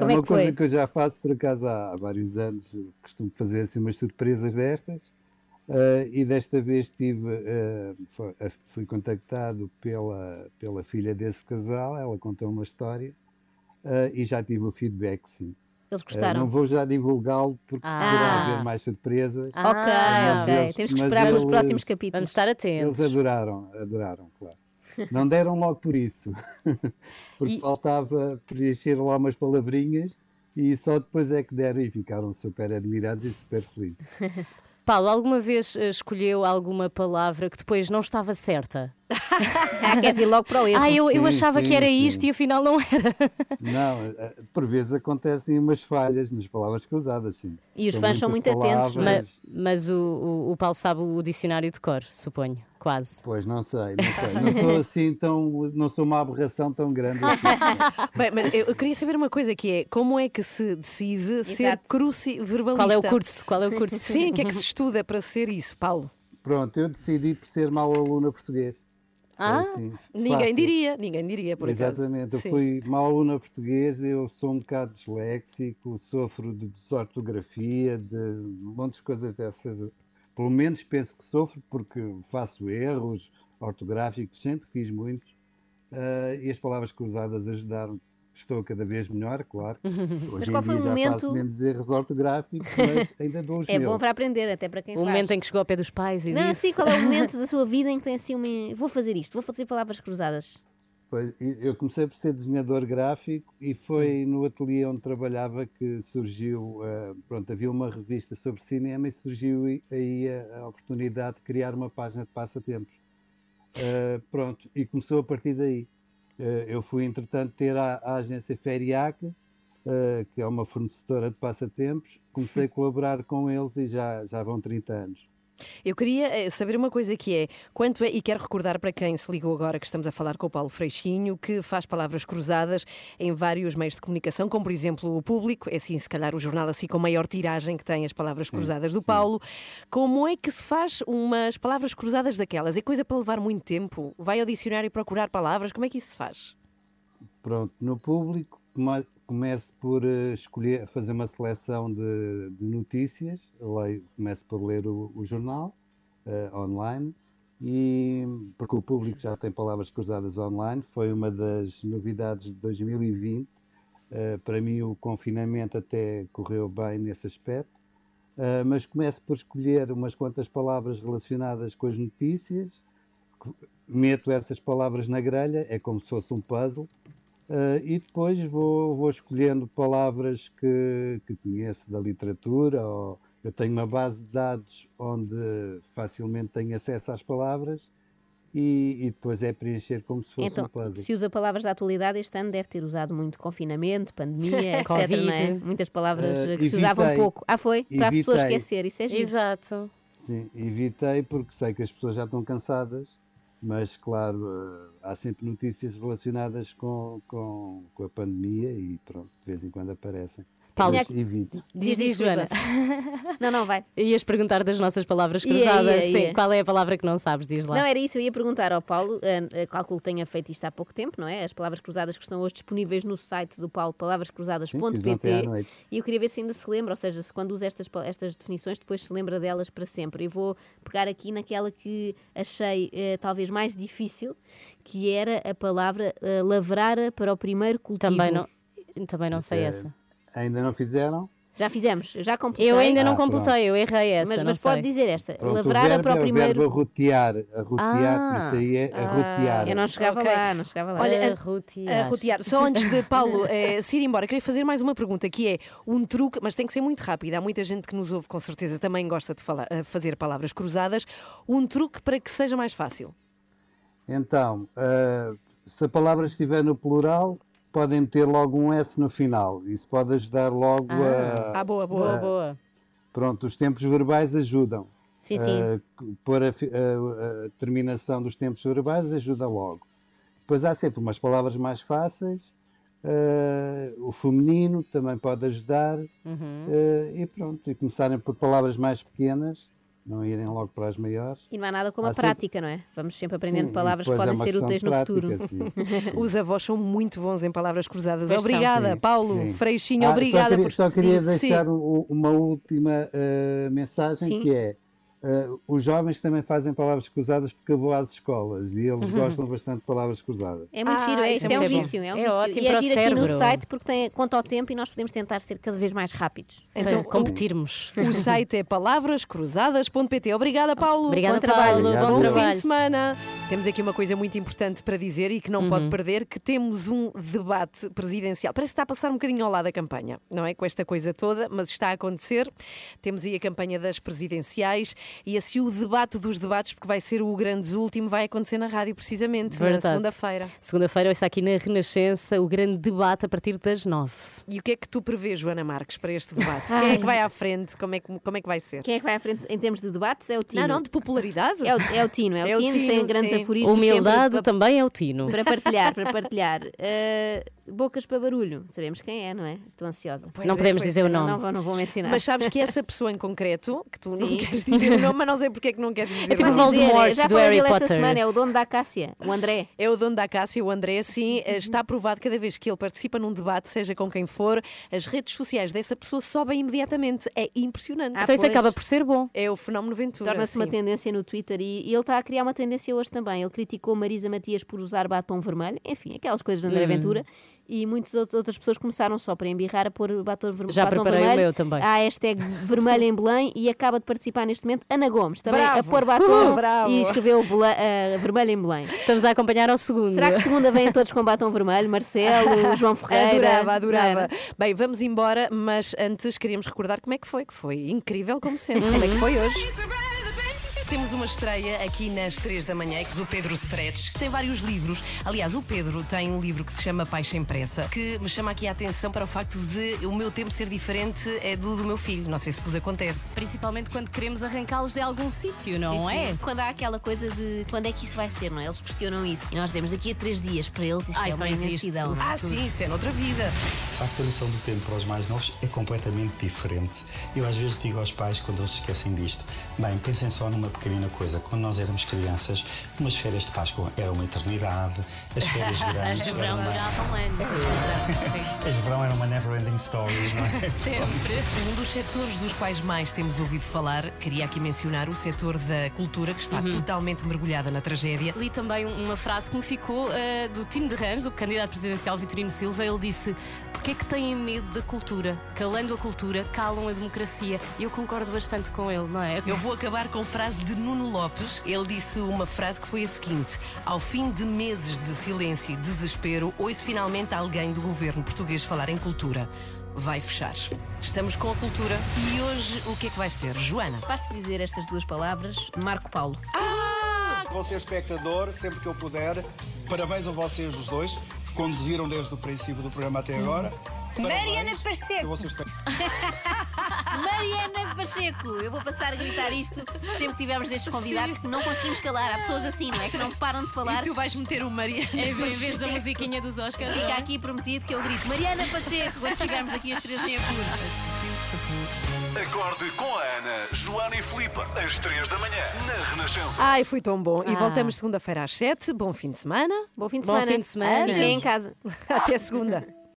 Como é uma que coisa foi? que eu já faço por acaso há, vários anos. Costumo fazer assim umas surpresas destas. eh, e desta vez tive, eh, foi- eh, fui contactado pela, pela filha desse casal, ela contou uma história eh, e já tive o feedback, sim. Eles gostaram? não vou já divulgá-lo porque Ah. poderá haver mais surpresas. ok, Ah, ok. eles- Temos que esperar pelos próximos capítulos. Vamos estar atentos. Eles adoraram, adoraram, claro. Não deram logo por isso, [LAUGHS] porque E- faltava preencher lá umas palavrinhas e só depois é que deram e ficaram super admirados e super felizes. [LAUGHS] Paulo, alguma vez eh, escolheu alguma palavra que depois não estava certa? Ah, queres ir logo para o erro? Ah, eu, eu Sim, achava sim, que era sim. isto e afinal não era. Não, eh, por vezes acontecem umas falhas nas palavras cruzadas, sim. E os fãs são muito atentos, é? palavras- Ma- Mas, o, o, o Paulo sabe o dicionário de cor, suponho, quase. Pois, não sei, não sei. Não sou [LAUGHS] assim tão, não sou uma aberração tão grande assim. [LAUGHS] Bem, mas eu eu queria saber uma coisa que é como é que se decide ser Exato. cruciverbalista? Qual é o curso? Qual é o curso? Sim, o que é que se estuda para ser isso, Paulo? Pronto, eu decidi por ser mau aluno a português. Ah, É assim, Ninguém fácil. diria, ninguém diria, por acaso. Exatamente, eu Sim. fui mau aluno a português, eu sou um bocado disléxico, sofro de desortografia, de um monte de coisas dessas. Pelo menos penso que sofro porque faço erros ortográficos, sempre fiz muitos, ah, e as palavras cruzadas ajudaram. Estou cada vez melhor, claro. [LAUGHS] Hoje qual em foi o momento- faço menos erros ortográficos, mas [LAUGHS] ainda dou os É meus. bom para aprender, até para quem o faz. momento em que chegou ao pé dos pais e Não, disse... assim, qual é o momento da sua vida em que tem assim uma. Vou fazer isto, vou fazer palavras cruzadas. Pois, eu comecei por ser desenhador gráfico e foi no ateliê onde trabalhava que surgiu, eh, pronto, havia uma revista sobre cinema e surgiu aí- a, a oportunidade de criar uma página de passatempos. Eh, pronto, e começou a partir daí. Eh, eu fui, entretanto, ter a, agência Feriac, eh, que é uma fornecedora de passatempos, comecei a colaborar com eles e já, já vão 30 anos. Eu queria eh, saber uma coisa que é, quanto é, e quero recordar para quem se ligou agora que estamos a falar com o Paulo Freixinho, que faz palavras cruzadas em vários meios de comunicação, como por exemplo o público, é assim, se calhar o jornal assim com maior tiragem que tem as palavras cruzadas do Paulo. Como é que se faz umas palavras cruzadas daquelas? É coisa para levar muito tempo? Vai ao dicionário procurar palavras? Como é que isso se faz? pronto, no público, comece por eh, escolher, fazer uma seleção de, de notícias, leio, por ler o, o jornal eh, online, e, porque o público já tem palavras cruzadas online, foi uma das novidades de 2020. Eh, para mim, o confinamento até correu bem nesse aspecto. Uh, mas começo por escolher umas quantas palavras relacionadas com as notícias, meto essas palavras na grelha, é como se fosse um puzzle, uh, e depois vou, vou escolhendo palavras que, que conheço da literatura, ou eu tenho uma base de dados onde facilmente tenho acesso às palavras, e, e depois é preencher como se fosse Então, um puzzle. se usa palavras da atualidade, este ano deve ter usado muito confinamento, pandemia, [LAUGHS] etc. Covid. não é? Muitas palavras Eh, que se usavam evitei- pouco. Ah, foi? Para as pessoas evitei. esquecer, isso é giro. Exato. Sim, evitei porque sei que as pessoas já estão cansadas, mas claro, eh, há sempre notícias relacionadas com, com, com a pandemia e pronto, de vez em quando aparecem. Paulo, Mas evito. Diz, diz, Joana. [LAUGHS] Não, não, vai. Ias perguntar das nossas palavras Ia, cruzadas. ia, Sim, qual é a palavra que não sabes? Diz lá. Não, era isso, eu ia perguntar ao Paulo, eh, calculo que tenha feito isto há pouco tempo, não é? As palavras cruzadas que estão hoje disponíveis no site do Paulo, palavrascruzadas.pt. E eu queria ver se ainda se lembra, ou seja, se quando usa estas, estas definições, depois se lembra delas para sempre. E vou pegar aqui naquela que achei eh, talvez mais difícil, que era a palavra eh, lavrara para o primeiro cultivo. Também não, também não sei Eh, essa. Ainda não fizeram? Já fizemos, eu já completei. Eu ainda não Ah, pronto. completei, eu errei essa. Mas, não mas pode dizer esta, Pronto, lavrara o verbo para o é primeiro... o verbo arrotear, arrotear, Ah. isso aí é arrotear. Eu não chegava Ok. lá, não chegava lá. Olha, a- Arrotear. a rotear. Só antes de Paulo eh, se ir embora, queria fazer mais uma pergunta que é um truque, mas tem que ser muito rápido. Há muita gente que nos ouve, com certeza, também gosta de falar, fazer palavras cruzadas. Um truque para que seja mais fácil. Então, ah, se a palavra estiver no plural, podem meter logo um S no final. Isso pode ajudar logo a. Ah, boa, boa. Boa, boa. Pronto, os tempos verbais ajudam. Sim, sim. Ah, c- pôr a, a- a terminação dos tempos verbais ajuda logo. Depois há sempre umas palavras mais fáceis. ah, o feminino também pode ajudar. Uhum. ah, e pronto, e começarem por palavras mais pequenas, não irem logo para as maiores. E não há nada como Há a sempre- prática, não é? Vamos sempre aprendendo Sim, palavras que é podem uma ser úteis no futuro. prática, sim. [LAUGHS] Os avós são muito bons em palavras cruzadas. Pois são. Obrigada, Sim, Paulo sim. Freixinho, Ah, obrigada Só queria, por. só queria Sim. deixar um- uma última eh, mensagem Sim. que é eh, os jovens também fazem palavras cruzadas porque eu vou às escolas e eles gostam bastante de palavras cruzadas. É muito Ah, giro, é, isso é é um vício. É, um É vício. ótimo e é para o giro aqui no site porque tem conta ao tempo e nós podemos tentar ser cada vez mais rápidos. Então, Para competirmos. O site é palavrascruzadas.pt. Obrigada, Paulo. Obrigada, bom trabalho. Paulo. Obrigado. Bom Bom fim trabalho. de semana. Temos aqui uma coisa muito importante para dizer e que não Uhum. pode perder, que temos um debate presidencial. Parece que está a passar um bocadinho ao lado da campanha, não é? Com esta coisa toda, mas está a acontecer. Temos aí a campanha das presidenciais e assim o debate dos debates, porque vai ser o grande último, vai acontecer na rádio precisamente, na Verdade. segunda-feira. Segunda-feira está aqui na Renascença o grande debate a partir das nove. E o que é que tu prevês, Joana Marques, para este debate? Quem é que vai à frente? Como é que, como é que vai ser? Quem é que vai à frente em termos de debates? É o Tino. Não, não, de popularidade. É o, é o Tino, é o É o Tino, Tino, tem grandes sim. aforismos Humildade sempre também é o Tino. para, para partilhar, para partilhar. Uh, [LAUGHS] bocas para barulho, sabemos quem é, não é? Estou ansiosa. Pois não é, podemos dizer o Não, nome. não, vou, não vou mencionar. Mas sabes que essa [LAUGHS] pessoa em concreto, que tu não Sim. queres dizer o nome, mas não sei porque é que não queres dizer É tipo o nome. dizer, Voldemort eu já do Harry dele esta Potter. semana, é o dono da Acácia, o André. É o dono da Cássia, o André, sim, está aprovado cada vez que ele participa num debate, seja com quem for, as redes sociais dessa pessoa sobem imediatamente. É impressionante. Ah, Então isso acaba por ser bom. É o fenómeno Ventura. Torna-se uma tendência no Twitter e, e ele está a criar uma tendência hoje também. Ele criticou Marisa Matias por usar batom vermelho, enfim, aquelas coisas de Hum. André Ventura, e muitas out- outras pessoas começaram só para embirrar a pôr batom, ver Já batom preparei o vermelho. meu também. Há a hashtag vermelho em Belém e acaba de participar neste momento Ana Gomes, também a Bravo. pôr batom. Bravo. e escreveu eh, vermelho em Belém. Estamos a acompanhar ao segundo. Será que segunda vêm todos com batom vermelho? Marcelo, [LAUGHS] João Ferreira. Adorava, adorava. Bem, vamos embora, mas antes queríamos recordar como é que foi, que foi incrível como sempre. Como é que foi hoje? Temos uma estreia aqui nas 3 da manhã, que é do Pedro Stretch, que tem vários livros. Aliás, o Pedro tem um livro que se chama Paixa Impressa, que me chama aqui a atenção para o facto de o meu tempo ser diferente é do do meu filho. Não sei se vos acontece. Principalmente quando queremos arrancá-los de algum sítio, não Sim, é? sim. Quando há aquela coisa de quando é que isso vai ser, não é? Eles questionam isso. E nós dizemos daqui a três dias para eles isso Ai, é só uma imensidão. Ah, sim, isso é noutra vida. De facto, a noção do tempo para os mais novos é completamente diferente. Eu às vezes digo aos pais, quando eles se esquecem disto, bem, pensem só numa pequenina coisa. Quando nós éramos crianças, umas férias de Páscoa eram uma eternidade, as férias [LAUGHS] grandes. As de verão duravam anos. as de verão, sim. As de verão eram uma never ending story, não é? [LAUGHS] Sempre. Um dos setores dos quais mais temos ouvido falar, queria aqui mencionar o setor da cultura, que está totalmente mergulhada na tragédia. Li também uma frase que me ficou eh, do Tino de Rãs, do candidato presidencial Vitorino Silva. Ele disse: Porquê é que têm medo da cultura? Calando a cultura, calam a democracia. E eu concordo bastante com ele, não é? Eu vou acabar com frase de Nuno Lopes. Ele disse uma frase que foi a seguinte: Ao fim de meses de silêncio e desespero, ouço finalmente alguém do governo português falar em cultura. Vai fechar. Estamos com a cultura e hoje o que é que vais ter, Joana? Basta dizer estas duas palavras, Marco Paulo. Vou ser espectador sempre que eu puder. Parabéns a vocês os dois, que conduziram desde o princípio do programa até agora. Mariana Pacheco. [LAUGHS] Mariana Pacheco! Eu vou passar a gritar isto sempre que tivermos destes convidados que não conseguimos calar. Há pessoas assim, não é? Que não param de falar. E tu vais meter o Mariana. Em vez, [LAUGHS] em vez da musiquinha dos Oscars. Fica é? aqui prometido que eu grito Mariana Pacheco quando chegarmos aqui às três em. Acorde com a Ana, Joana e Filipe, às 3 da manhã, na Renascença. Ai, foi tão bom. E Ah. voltamos segunda-feira às 7. Bom fim de semana. Bom fim de Bom semana. fim de semana. Fiquem em casa. [LAUGHS] Até segunda.